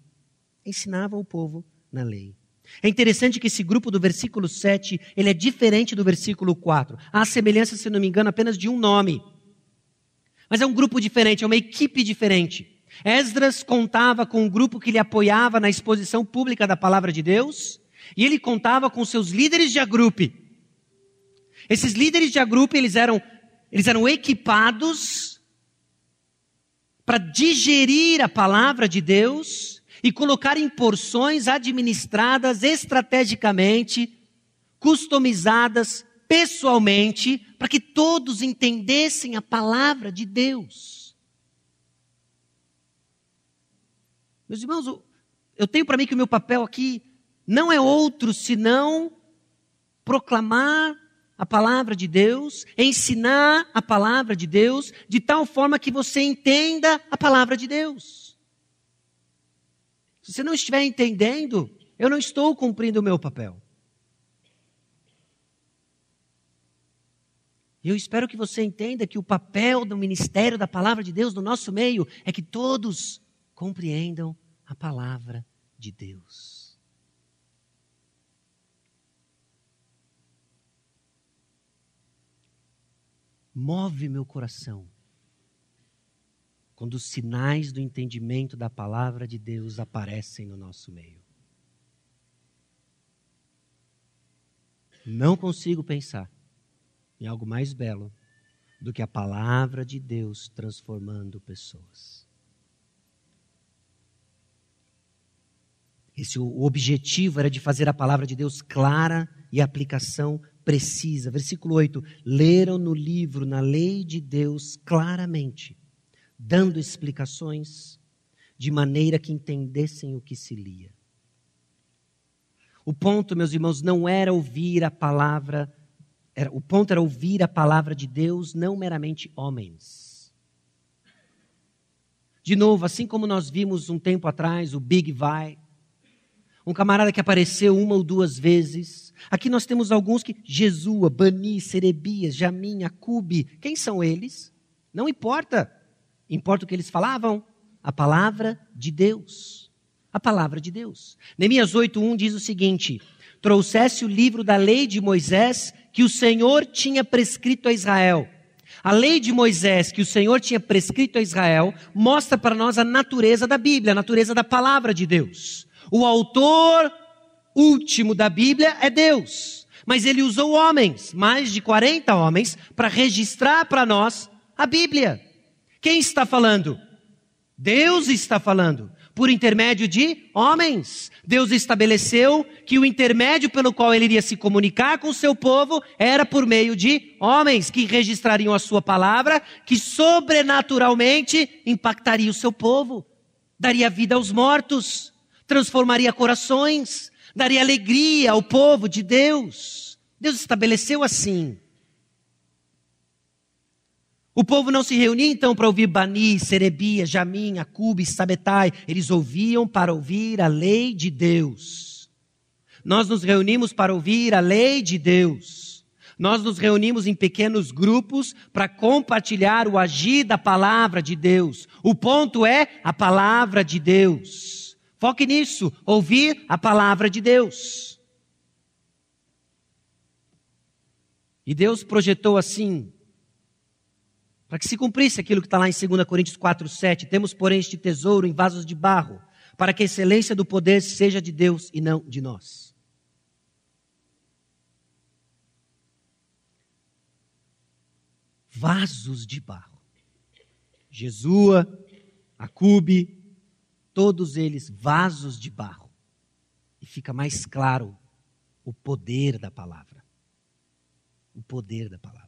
Ensinavam o povo na lei. É interessante que esse grupo do versículo 7, ele é diferente do versículo 4. Há semelhança, se não me engano, apenas de um nome. Mas é um grupo diferente, é uma equipe diferente. Esdras contava com um grupo que lhe apoiava na exposição pública da palavra de Deus, e ele contava com seus líderes de agrupe. Esses líderes de agrupe, eles eram, eles eram equipados para digerir a palavra de Deus e colocar em porções administradas estrategicamente, customizadas pessoalmente, para que todos entendessem a palavra de Deus. Meus irmãos, eu tenho para mim que o meu papel aqui não é outro senão proclamar a palavra de Deus, ensinar a palavra de Deus, de tal forma que você entenda a palavra de Deus. Se você não estiver entendendo, eu não estou cumprindo o meu papel. E eu espero que você entenda que o papel do ministério da palavra de Deus no nosso meio é que todos compreendam a palavra de Deus. Move meu coração quando os sinais do entendimento da palavra de Deus aparecem no nosso meio. Não consigo pensar em algo mais belo do que a palavra de Deus transformando pessoas. Esse o objetivo era de fazer a palavra de Deus clara e aplicação precisa. Versículo 8: leram no livro, na lei de Deus, claramente dando explicações, de maneira que entendessem o que se lia. O ponto, meus irmãos, não era ouvir a palavra, era, o ponto era ouvir a palavra de Deus, não meramente homens. De novo, assim como nós vimos um tempo atrás o Big Vai, um camarada que apareceu uma ou duas vezes. Aqui nós temos alguns que, Jesua, Bani, Serebias, Jamim, Acube, quem são eles? Não importa. Importa o que eles falavam? A palavra de Deus. A palavra de Deus. Neemias 8:1 diz o seguinte: Trouxesse o livro da lei de Moisés que o Senhor tinha prescrito a Israel. A lei de Moisés que o Senhor tinha prescrito a Israel mostra para nós a natureza da Bíblia, a natureza da palavra de Deus. O autor último da Bíblia é Deus, mas ele usou homens, mais de 40 homens, para registrar para nós a Bíblia. Quem está falando? Deus está falando, por intermédio de homens. Deus estabeleceu que o intermédio pelo qual ele iria se comunicar com o seu povo era por meio de homens que registrariam a sua palavra, que sobrenaturalmente impactaria o seu povo, daria vida aos mortos, transformaria corações, daria alegria ao povo de Deus. Deus estabeleceu assim. O povo não se reunia então para ouvir Bani, Serebia, Jamim, Acube, Sabetai. Eles ouviam para ouvir a lei de Deus. Nós nos reunimos para ouvir a lei de Deus. Nós nos reunimos em pequenos grupos para compartilhar o agir da palavra de Deus. O ponto é a palavra de Deus. Foque nisso, ouvir a palavra de Deus. E Deus projetou assim para que se cumprisse aquilo que está lá em 2 Coríntios 4, 7. Temos, porém, este tesouro em vasos de barro, para que a excelência do poder seja de Deus e não de nós. Vasos de barro. Jesua, Acube, todos eles vasos de barro. E fica mais claro o poder da palavra. O poder da palavra.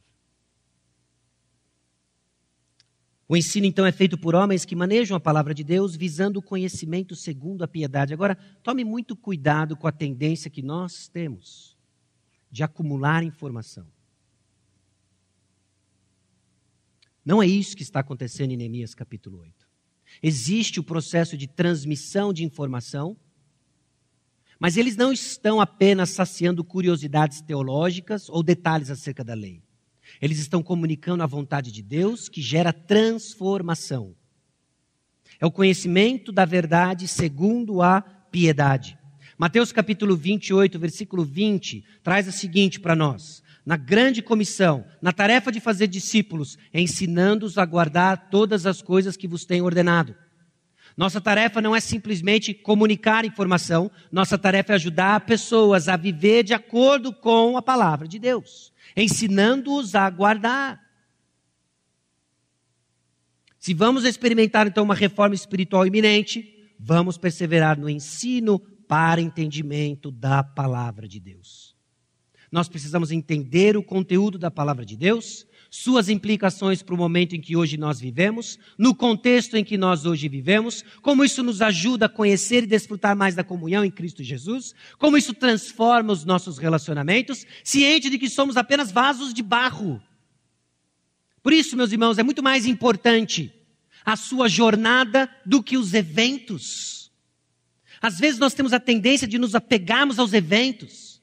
O ensino, então, é feito por homens que manejam a palavra de Deus visando o conhecimento segundo a piedade. Agora, tome muito cuidado com a tendência que nós temos de acumular informação. Não é isso que está acontecendo em Neemias capítulo 8. Existe o processo de transmissão de informação, mas eles não estão apenas saciando curiosidades teológicas ou detalhes acerca da lei. Eles estão comunicando a vontade de Deus que gera transformação. É o conhecimento da verdade segundo a piedade. Mateus capítulo 28, versículo 20, traz a seguinte para nós: na grande comissão, na tarefa de fazer discípulos, ensinando-os a guardar todas as coisas que vos tenho ordenado. Nossa tarefa não é simplesmente comunicar informação, nossa tarefa é ajudar pessoas a viver de acordo com a palavra de Deus ensinando-os a guardar. Se vamos experimentar então uma reforma espiritual iminente, vamos perseverar no ensino para entendimento da palavra de Deus. Nós precisamos entender o conteúdo da palavra de Deus, suas implicações para o momento em que hoje nós vivemos, no contexto em que nós hoje vivemos, como isso nos ajuda a conhecer e desfrutar mais da comunhão em Cristo Jesus, como isso transforma os nossos relacionamentos, ciente de que somos apenas vasos de barro. Por isso, meus irmãos, é muito mais importante a sua jornada do que os eventos. Às vezes nós temos a tendência de nos apegarmos aos eventos.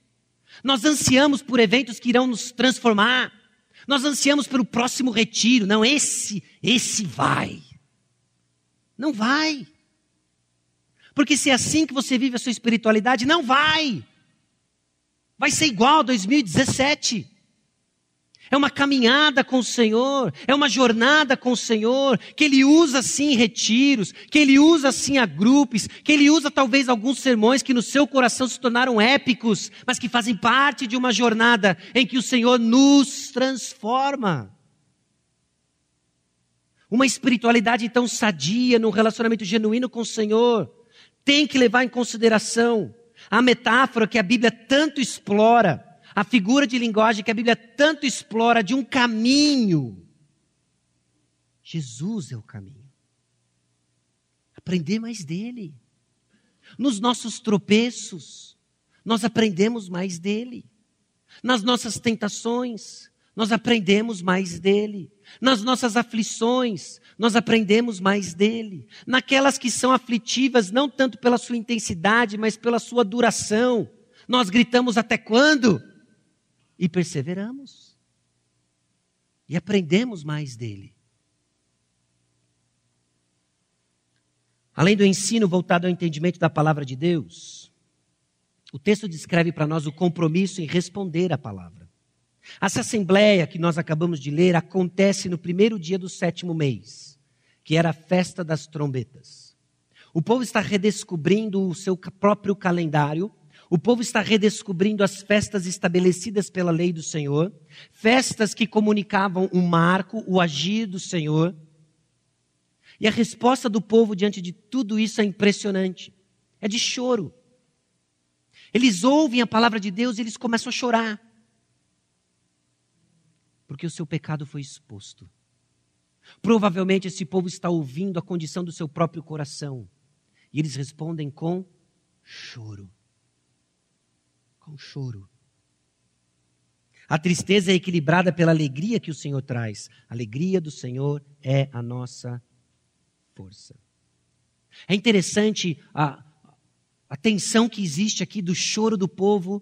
Nós ansiamos por eventos que irão nos transformar. Nós ansiamos pelo próximo retiro. Não, esse, esse vai. Não vai. Porque se é assim que você vive a sua espiritualidade, não vai. Vai ser igual a 2017 é uma caminhada com o Senhor, é uma jornada com o Senhor, que Ele usa sim retiros, que Ele usa sim a grupos, que Ele usa talvez alguns sermões que no seu coração se tornaram épicos, mas que fazem parte de uma jornada em que o Senhor nos transforma. Uma espiritualidade tão sadia, num relacionamento genuíno com o Senhor, tem que levar em consideração a metáfora que a Bíblia tanto explora a figura de linguagem que a Bíblia tanto explora de um caminho. Jesus é o caminho. Aprender mais dele. Nos nossos tropeços, nós aprendemos mais dele. Nas nossas tentações, nós aprendemos mais dele. Nas nossas aflições, nós aprendemos mais dele. Naquelas que são aflitivas, não tanto pela sua intensidade, mas pela sua duração, nós gritamos até quando? E perseveramos. E aprendemos mais dele. Além do ensino voltado ao entendimento da palavra de Deus, o texto descreve para nós o compromisso em responder à palavra. Essa assembleia que nós acabamos de ler acontece no primeiro dia do sétimo mês, que era a festa das trombetas. O povo está redescobrindo o seu próprio calendário o povo está redescobrindo as festas estabelecidas pela lei do Senhor, festas que comunicavam o marco, o agir do Senhor. E a resposta do povo diante de tudo isso é impressionante. É de choro. Eles ouvem a palavra de Deus e eles começam a chorar. Porque o seu pecado foi exposto. Provavelmente esse povo está ouvindo a condição do seu próprio coração. E eles respondem com choro. Com choro. A tristeza é equilibrada pela alegria que o Senhor traz. A alegria do Senhor é a nossa força. É interessante a, a tensão que existe aqui do choro do povo.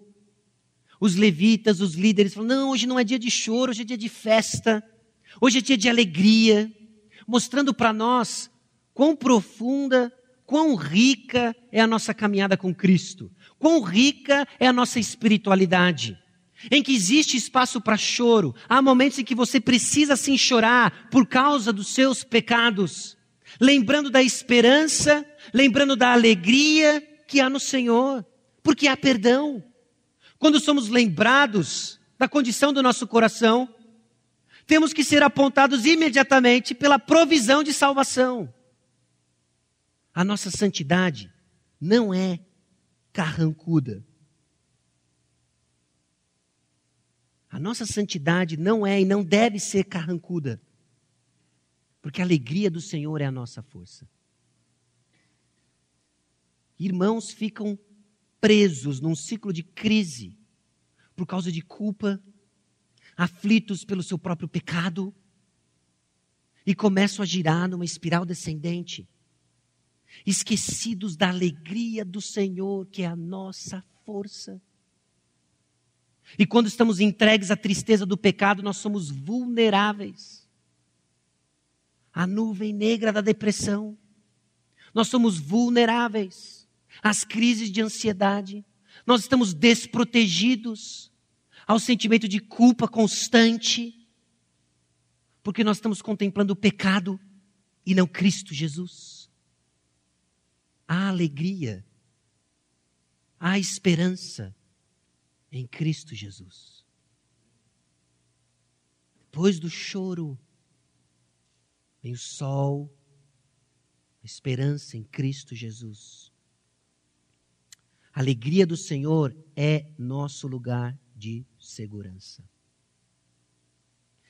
Os levitas, os líderes falam: não, hoje não é dia de choro, hoje é dia de festa, hoje é dia de alegria, mostrando para nós quão profunda, quão rica é a nossa caminhada com Cristo, quão rica é a nossa espiritualidade em que existe espaço para choro. Há momentos em que você precisa sim chorar por causa dos seus pecados, lembrando da esperança, lembrando da alegria que há no Senhor, porque há perdão. Quando somos lembrados da condição do nosso coração, temos que ser apontados imediatamente pela provisão de salvação. A nossa santidade não é carrancuda. A nossa santidade não é e não deve ser carrancuda, porque a alegria do Senhor é a nossa força. Irmãos ficam presos num ciclo de crise por causa de culpa, aflitos pelo seu próprio pecado, e começam a girar numa espiral descendente, esquecidos da alegria do Senhor, que é a nossa força. E quando estamos entregues à tristeza do pecado, nós somos vulneráveis. A nuvem negra da depressão. Nós somos vulneráveis às crises de ansiedade. Nós estamos desprotegidos ao sentimento de culpa constante. Porque nós estamos contemplando o pecado e não Cristo Jesus. Há alegria, há esperança em Cristo Jesus. Depois do choro, vem o sol, a esperança em Cristo Jesus. A alegria do Senhor é nosso lugar de segurança.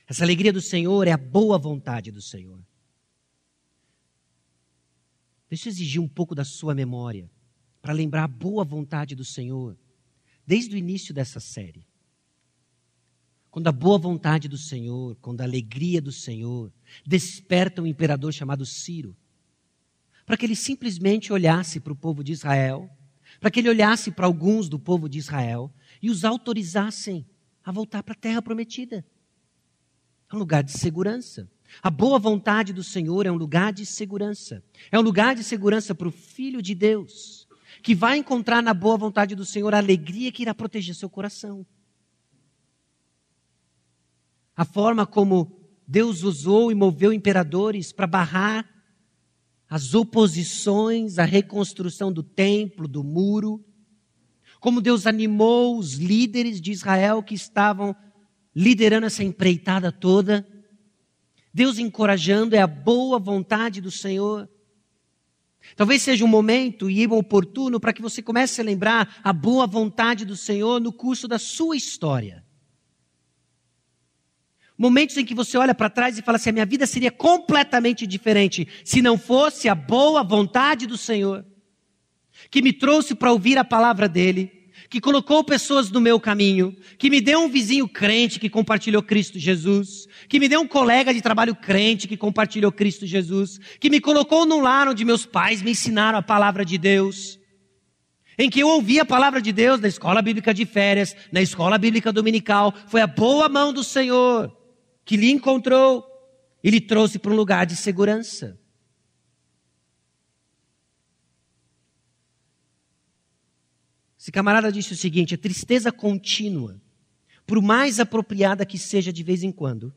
Essa alegria do Senhor é a boa vontade do Senhor. Deixa eu exigir um pouco da sua memória para lembrar a boa vontade do Senhor desde o início dessa série. Quando a boa vontade do Senhor, quando a alegria do Senhor desperta um imperador chamado Ciro, para que ele simplesmente olhasse para o povo de Israel, para que ele olhasse para alguns do povo de Israel e os autorizassem a voltar para a terra prometida. É um lugar de segurança. A boa vontade do Senhor é um lugar de segurança. É um lugar de segurança para o Filho de Deus que vai encontrar na boa vontade do Senhor a alegria que irá proteger seu coração. A forma como Deus usou e moveu imperadores para barrar as oposições à reconstrução do templo, do muro. Como Deus animou os líderes de Israel que estavam liderando essa empreitada toda. Deus encorajando, é a boa vontade do Senhor. Talvez seja um momento e oportuno para que você comece a lembrar a boa vontade do Senhor no curso da sua história. Momentos em que você olha para trás e fala assim: a minha vida seria completamente diferente se não fosse a boa vontade do Senhor, que me trouxe para ouvir a palavra dEle, que colocou pessoas no meu caminho, que me deu um vizinho crente que compartilhou Cristo Jesus, que me deu um colega de trabalho crente que compartilhou Cristo Jesus, que me colocou no lar onde meus pais me ensinaram a palavra de Deus, em que eu ouvi a palavra de Deus na escola bíblica de férias, na escola bíblica dominical, foi a boa mão do Senhor que lhe encontrou e lhe trouxe para um lugar de segurança. Esse camarada disse o seguinte: a tristeza contínua, por mais apropriada que seja de vez em quando,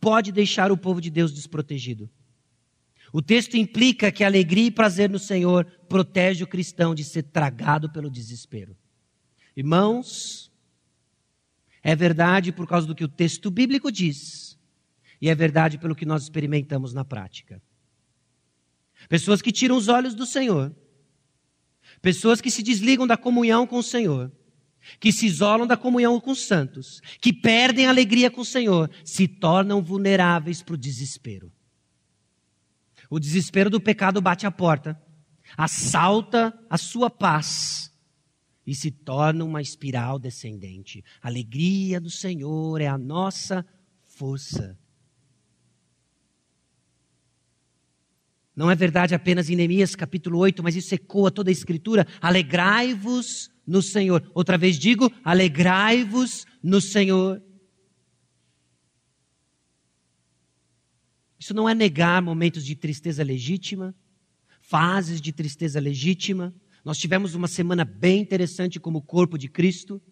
pode deixar o povo de Deus desprotegido. O texto implica que a alegria e prazer no Senhor protege o cristão de ser tragado pelo desespero. Irmãos, é verdade por causa do que o texto bíblico diz, e é verdade pelo que nós experimentamos na prática. Pessoas que tiram os olhos do Senhor Pessoas que se desligam da comunhão com o Senhor, que se isolam da comunhão com os santos, que perdem a alegria com o Senhor, se tornam vulneráveis para o desespero. O desespero do pecado bate à porta, assalta a sua paz e se torna uma espiral descendente. A alegria do Senhor é a nossa força. Não é verdade apenas em Neemias capítulo 8, mas isso ecoa toda a escritura. Alegrai-vos no Senhor. Outra vez digo, alegrai-vos no Senhor. Isso não é negar momentos de tristeza legítima, fases de tristeza legítima. Nós tivemos uma semana bem interessante como corpo de Cristo,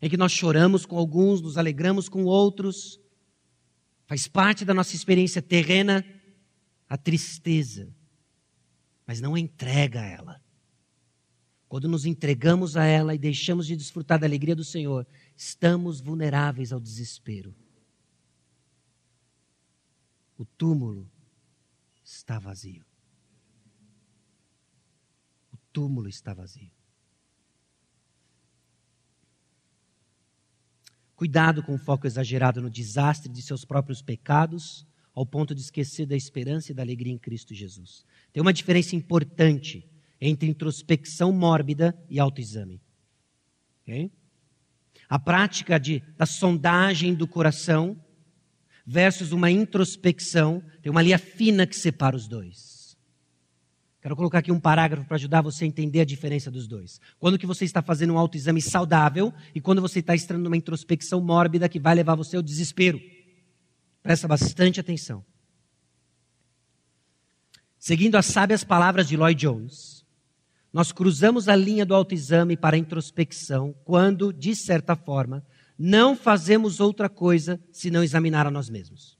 em que nós choramos com alguns, nos alegramos com outros. Faz parte da nossa experiência terrena a tristeza, mas não entrega a ela. Quando nos entregamos a ela e deixamos de desfrutar da alegria do Senhor, estamos vulneráveis ao desespero. O túmulo está vazio. O túmulo está vazio. Cuidado com o foco exagerado no desastre de seus próprios pecados, ao ponto de esquecer da esperança e da alegria em Cristo Jesus. Tem uma diferença importante entre introspecção mórbida e autoexame. Okay? A prática de, da sondagem do coração versus uma introspecção, tem uma linha fina que separa os dois. Quero colocar aqui um parágrafo para ajudar você a entender a diferença dos dois. Quando que você está fazendo um autoexame saudável e quando você está estando numa introspecção mórbida que vai levar você ao desespero. Presta bastante atenção. Seguindo as sábias palavras de Lloyd Jones, nós cruzamos a linha do autoexame para a introspecção quando, de certa forma, não fazemos outra coisa senão examinar a nós mesmos.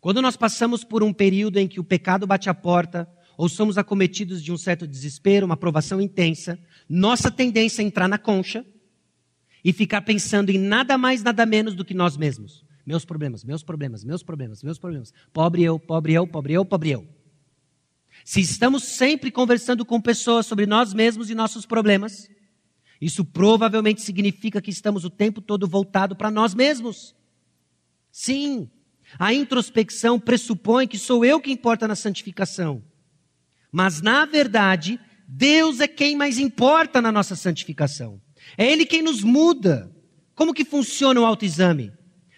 Quando nós passamos por um período em que o pecado bate a porta, ou somos acometidos de um certo desespero, uma provação intensa, nossa tendência é entrar na concha e ficar pensando em nada mais, nada menos do que nós mesmos. Meus problemas, meus problemas, meus problemas, meus problemas. Pobre eu, pobre eu, pobre eu, pobre eu. Se estamos sempre conversando com pessoas sobre nós mesmos e nossos problemas, isso provavelmente significa que estamos o tempo todo voltado para nós mesmos. Sim, a introspecção pressupõe que sou eu que importa na santificação. Mas, na verdade, Deus é quem mais importa na nossa santificação. É Ele quem nos muda. Como que funciona o autoexame?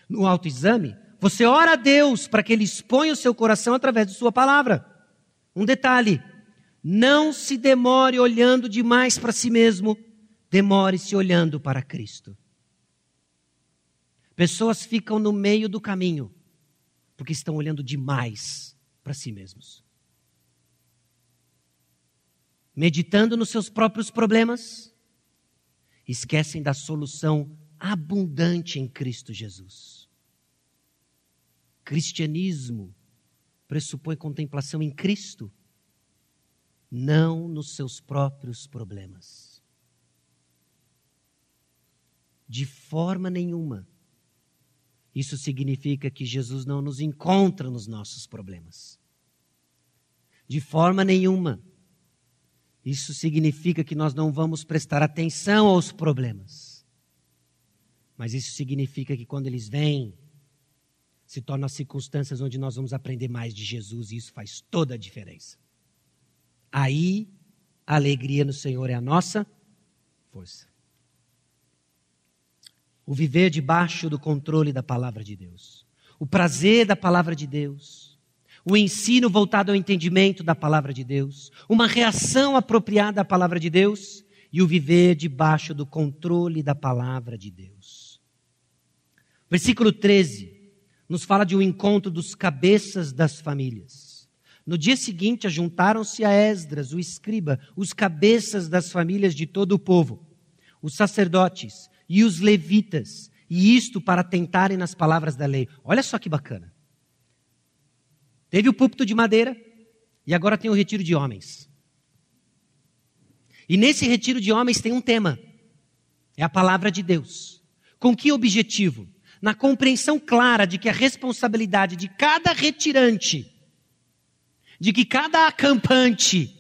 No autoexame, você ora a Deus para que Ele exponha o seu coração através de Sua palavra. Um detalhe: não se demore olhando demais para si mesmo, demore-se olhando para Cristo. Pessoas ficam no meio do caminho porque estão olhando demais para si mesmos. Meditando nos seus próprios problemas, esquecem da solução abundante em Cristo Jesus. Cristianismo pressupõe contemplação em Cristo, não nos seus próprios problemas. De forma nenhuma. Isso significa que Jesus não nos encontra nos nossos problemas. De forma nenhuma. Isso significa que nós não vamos prestar atenção aos problemas. Mas isso significa que quando eles vêm, se tornam as circunstâncias onde nós vamos aprender mais de Jesus e isso faz toda a diferença. Aí, a alegria no Senhor é a nossa força. O viver debaixo do controle da palavra de Deus. O prazer da palavra de Deus. O ensino voltado ao entendimento da palavra de Deus. Uma reação apropriada à palavra de Deus. E o viver debaixo do controle da palavra de Deus. Versículo 13 nos fala de um encontro dos cabeças das famílias. No dia seguinte, ajuntaram-se a Esdras, o escriba, os cabeças das famílias de todo o povo, os sacerdotes e os levitas, e isto para tentarem nas palavras da lei. Olha só que bacana. Teve o púlpito de madeira e agora tem o retiro de homens. E nesse retiro de homens tem um tema: é a palavra de Deus. Com que objetivo? Na compreensão clara de que a responsabilidade de cada retirante, de que cada acampante,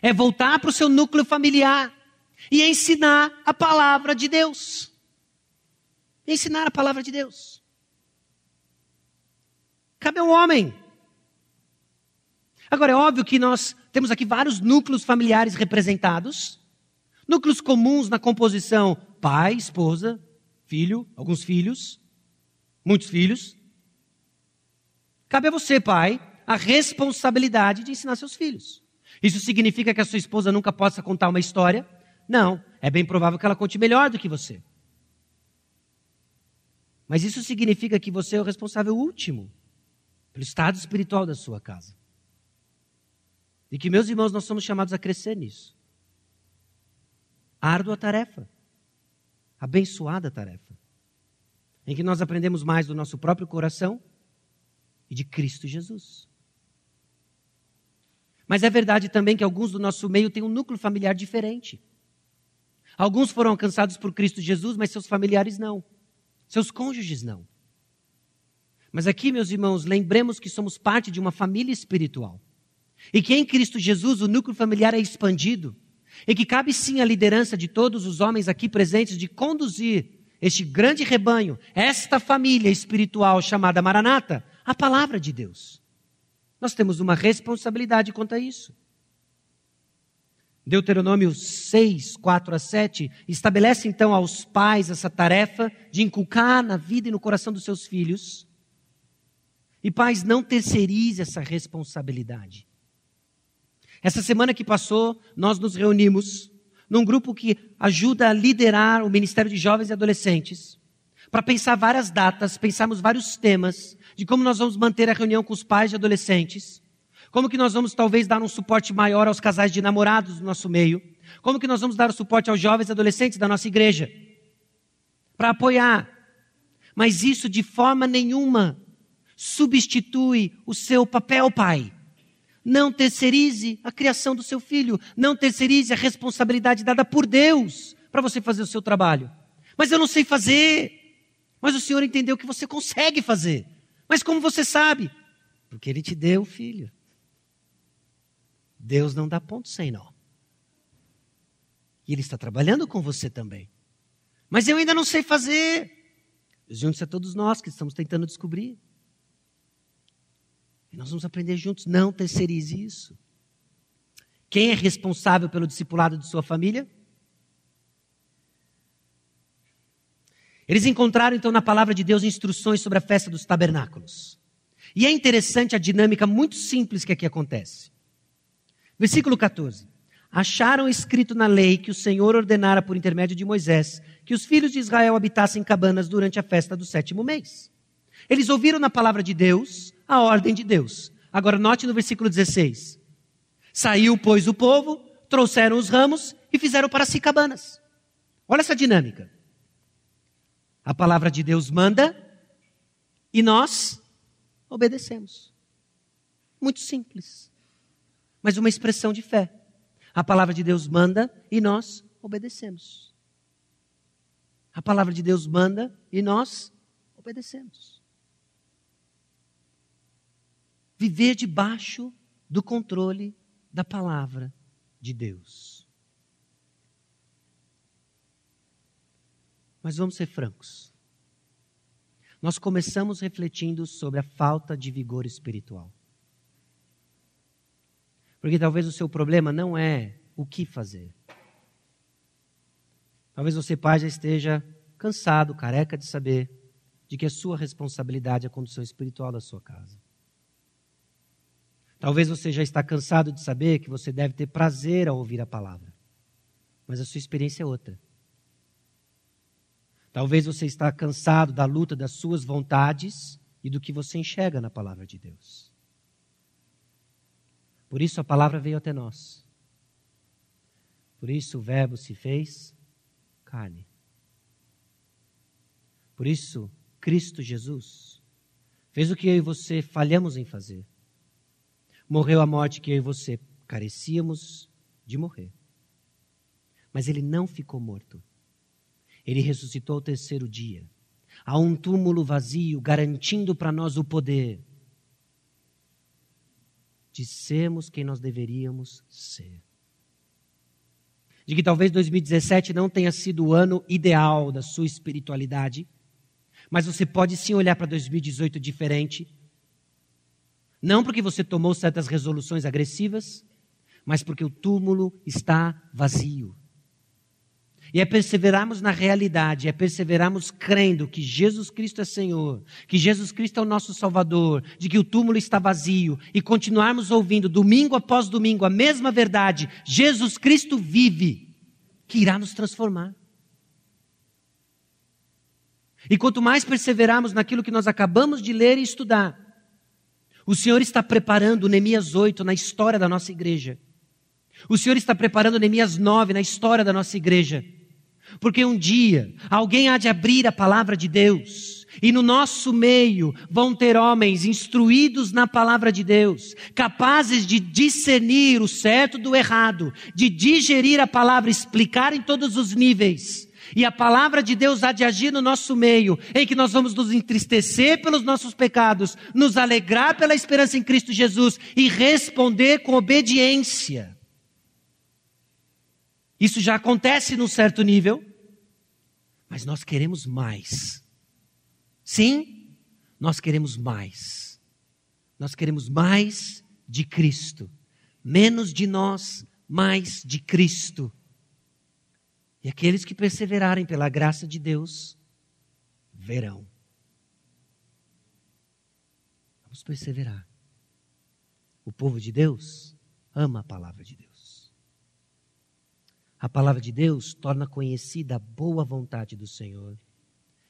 é voltar para o seu núcleo familiar e ensinar a palavra de Deus. Ensinar a palavra de Deus. Cabe ao homem. Agora, é óbvio que nós temos aqui vários núcleos familiares representados. Núcleos comuns na composição: pai, esposa, filho, alguns filhos, muitos filhos. Cabe a você, pai, a responsabilidade de ensinar seus filhos. Isso significa que a sua esposa nunca possa contar uma história? Não, é bem provável que ela conte melhor do que você. Mas isso significa que você é o responsável último pelo estado espiritual da sua casa. E que, meus irmãos, nós somos chamados a crescer nisso. Árdua tarefa. Abençoada tarefa. Em que nós aprendemos mais do nosso próprio coração e de Cristo Jesus. Mas é verdade também que alguns do nosso meio têm um núcleo familiar diferente. Alguns foram alcançados por Cristo Jesus, mas seus familiares não. Seus cônjuges não. Mas aqui, meus irmãos, lembremos que somos parte de uma família espiritual. E que em Cristo Jesus o núcleo familiar é expandido. E que cabe sim a liderança de todos os homens aqui presentes de conduzir este grande rebanho, esta família espiritual chamada Maranata, a palavra de Deus. Nós temos uma responsabilidade quanto a isso. Deuteronômio 6, 4 a 7, estabelece então aos pais essa tarefa de inculcar na vida e no coração dos seus filhos. E pais, não terceirize essa responsabilidade. Essa semana que passou, nós nos reunimos num grupo que ajuda a liderar o Ministério de Jovens e Adolescentes, para pensar várias datas, pensarmos vários temas de como nós vamos manter a reunião com os pais de adolescentes, como que nós vamos talvez dar um suporte maior aos casais de namorados do nosso meio, como que nós vamos dar o suporte aos jovens e adolescentes da nossa igreja, para apoiar. Mas isso de forma nenhuma substitui o seu papel, pai. Não terceirize a criação do seu filho. Não terceirize a responsabilidade dada por Deus para você fazer o seu trabalho. Mas eu não sei fazer. Mas o Senhor entendeu que você consegue fazer. Mas como você sabe? Porque Ele te deu o filho. Deus não dá ponto sem nó. E Ele está trabalhando com você também. Mas eu ainda não sei fazer. Juntos a todos nós que estamos tentando descobrir. Nós vamos aprender juntos. Não terceirize isso. Quem é responsável pelo discipulado de sua família? Eles encontraram então na palavra de Deus instruções sobre a festa dos tabernáculos. E é interessante a dinâmica muito simples que aqui acontece. Versículo 14. Acharam escrito na lei que o Senhor ordenara por intermédio de Moisés que os filhos de Israel habitassem cabanas durante a festa do sétimo mês. Eles ouviram na palavra de Deus a ordem de Deus. Agora note no versículo 16. Saiu, pois, o povo, trouxeram os ramos e fizeram para si cabanas. Olha essa dinâmica. A palavra de Deus manda e nós obedecemos. Muito simples. Mas uma expressão de fé. A palavra de Deus manda e nós obedecemos. A palavra de Deus manda e nós obedecemos viver debaixo do controle da palavra de Deus. Mas vamos ser francos. Nós começamos refletindo sobre a falta de vigor espiritual. Porque talvez o seu problema não é o que fazer. Talvez você, pai, já esteja cansado, careca de saber de que a sua responsabilidade é a condução espiritual da sua casa. Talvez você já está cansado de saber que você deve ter prazer ao ouvir a palavra, mas a sua experiência é outra. Talvez você está cansado da luta das suas vontades e do que você enxerga na palavra de Deus. Por isso a palavra veio até nós. Por isso o Verbo se fez carne. Por isso Cristo Jesus fez o que eu e você falhamos em fazer morreu a morte que eu e você carecíamos de morrer. Mas ele não ficou morto. Ele ressuscitou ao terceiro dia. Há um túmulo vazio garantindo para nós o poder de sermos quem nós deveríamos ser. De que talvez 2017 não tenha sido o ano ideal da sua espiritualidade, mas você pode sim olhar para 2018 diferente não porque você tomou certas resoluções agressivas, mas porque o túmulo está vazio. E é perseverarmos na realidade, é perseverarmos crendo que Jesus Cristo é Senhor, que Jesus Cristo é o nosso Salvador, de que o túmulo está vazio e continuarmos ouvindo domingo após domingo a mesma verdade: Jesus Cristo vive, que irá nos transformar. E quanto mais perseverarmos naquilo que nós acabamos de ler e estudar, o Senhor está preparando Neemias 8 na história da nossa igreja. O Senhor está preparando Neemias 9 na história da nossa igreja. Porque um dia alguém há de abrir a palavra de Deus. E no nosso meio vão ter homens instruídos na palavra de Deus, capazes de discernir o certo do errado, de digerir a palavra, explicar em todos os níveis e a palavra de Deus há de agir no nosso meio, em que nós vamos nos entristecer pelos nossos pecados, nos alegrar pela esperança em Cristo Jesus e responder com obediência. Isso já acontece num certo nível, mas nós queremos mais. Sim, nós queremos mais. Nós queremos mais de Cristo, menos de nós, mais de Cristo. E aqueles que perseverarem pela graça de Deus verão. Vamos perseverar. O povo de Deus ama a palavra de Deus. A palavra de Deus torna conhecida a boa vontade do Senhor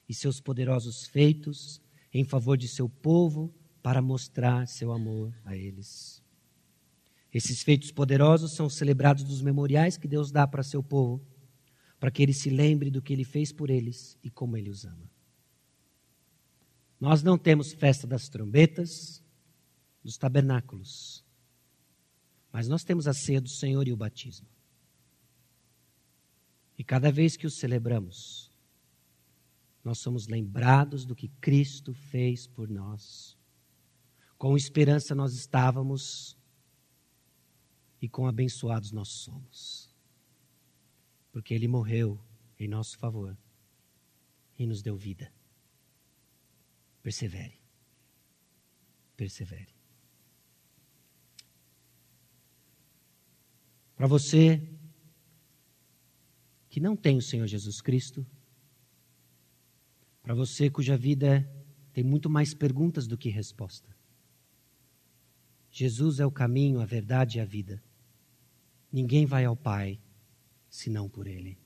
e seus poderosos feitos em favor de seu povo para mostrar seu amor a eles. Esses feitos poderosos são celebrados nos memoriais que Deus dá para seu povo para que ele se lembre do que ele fez por eles e como ele os ama. Nós não temos festa das trombetas, dos tabernáculos, mas nós temos a ceia do Senhor e o batismo. E cada vez que o celebramos, nós somos lembrados do que Cristo fez por nós. Com esperança nós estávamos e com abençoados nós somos porque ele morreu em nosso favor e nos deu vida. Persevere. Persevere. Para você que não tem o Senhor Jesus Cristo, para você cuja vida tem muito mais perguntas do que resposta. Jesus é o caminho, a verdade e a vida. Ninguém vai ao Pai senão por Ele.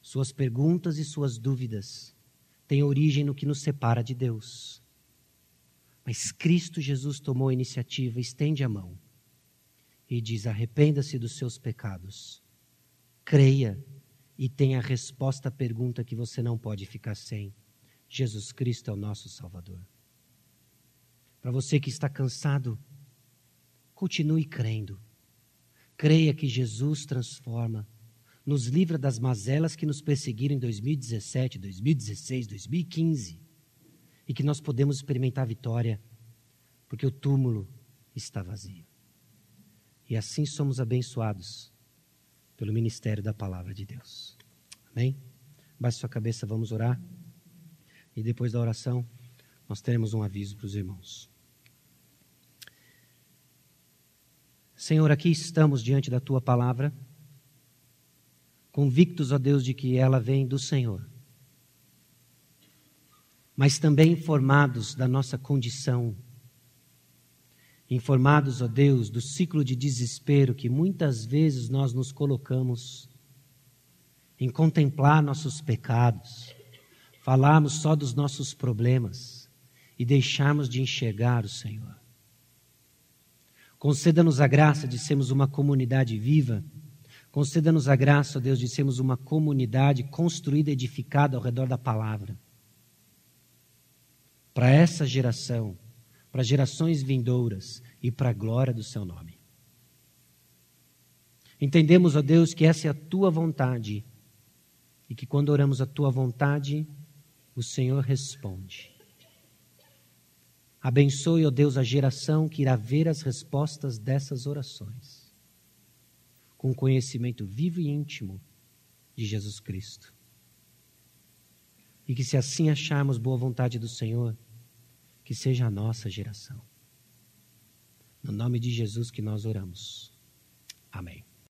Suas perguntas e suas dúvidas têm origem no que nos separa de Deus. Mas Cristo Jesus tomou a iniciativa, estende a mão e diz: arrependa-se dos seus pecados, creia e tenha a resposta à pergunta que você não pode ficar sem. Jesus Cristo é o nosso Salvador. Para você que está cansado, continue crendo Creia que Jesus transforma, nos livra das mazelas que nos perseguiram em 2017, 2016, 2015 e que nós podemos experimentar a vitória, porque o túmulo está vazio. E assim somos abençoados pelo ministério da palavra de Deus. Amém? Baixe sua cabeça, vamos orar. E depois da oração, nós teremos um aviso para os irmãos. Senhor, aqui estamos diante da tua palavra, convictos, ó Deus, de que ela vem do Senhor, mas também informados da nossa condição, informados, ó Deus, do ciclo de desespero que muitas vezes nós nos colocamos em contemplar nossos pecados, falarmos só dos nossos problemas e deixarmos de enxergar o Senhor. Conceda-nos a graça de sermos uma comunidade viva. Conceda-nos a graça, Deus, de sermos uma comunidade construída, edificada ao redor da palavra. Para essa geração, para gerações vindouras e para a glória do seu nome. Entendemos, ó Deus, que essa é a tua vontade e que quando oramos a tua vontade, o Senhor responde. Abençoe, ó Deus, a geração que irá ver as respostas dessas orações, com conhecimento vivo e íntimo de Jesus Cristo. E que, se assim acharmos boa vontade do Senhor, que seja a nossa geração. No nome de Jesus que nós oramos. Amém.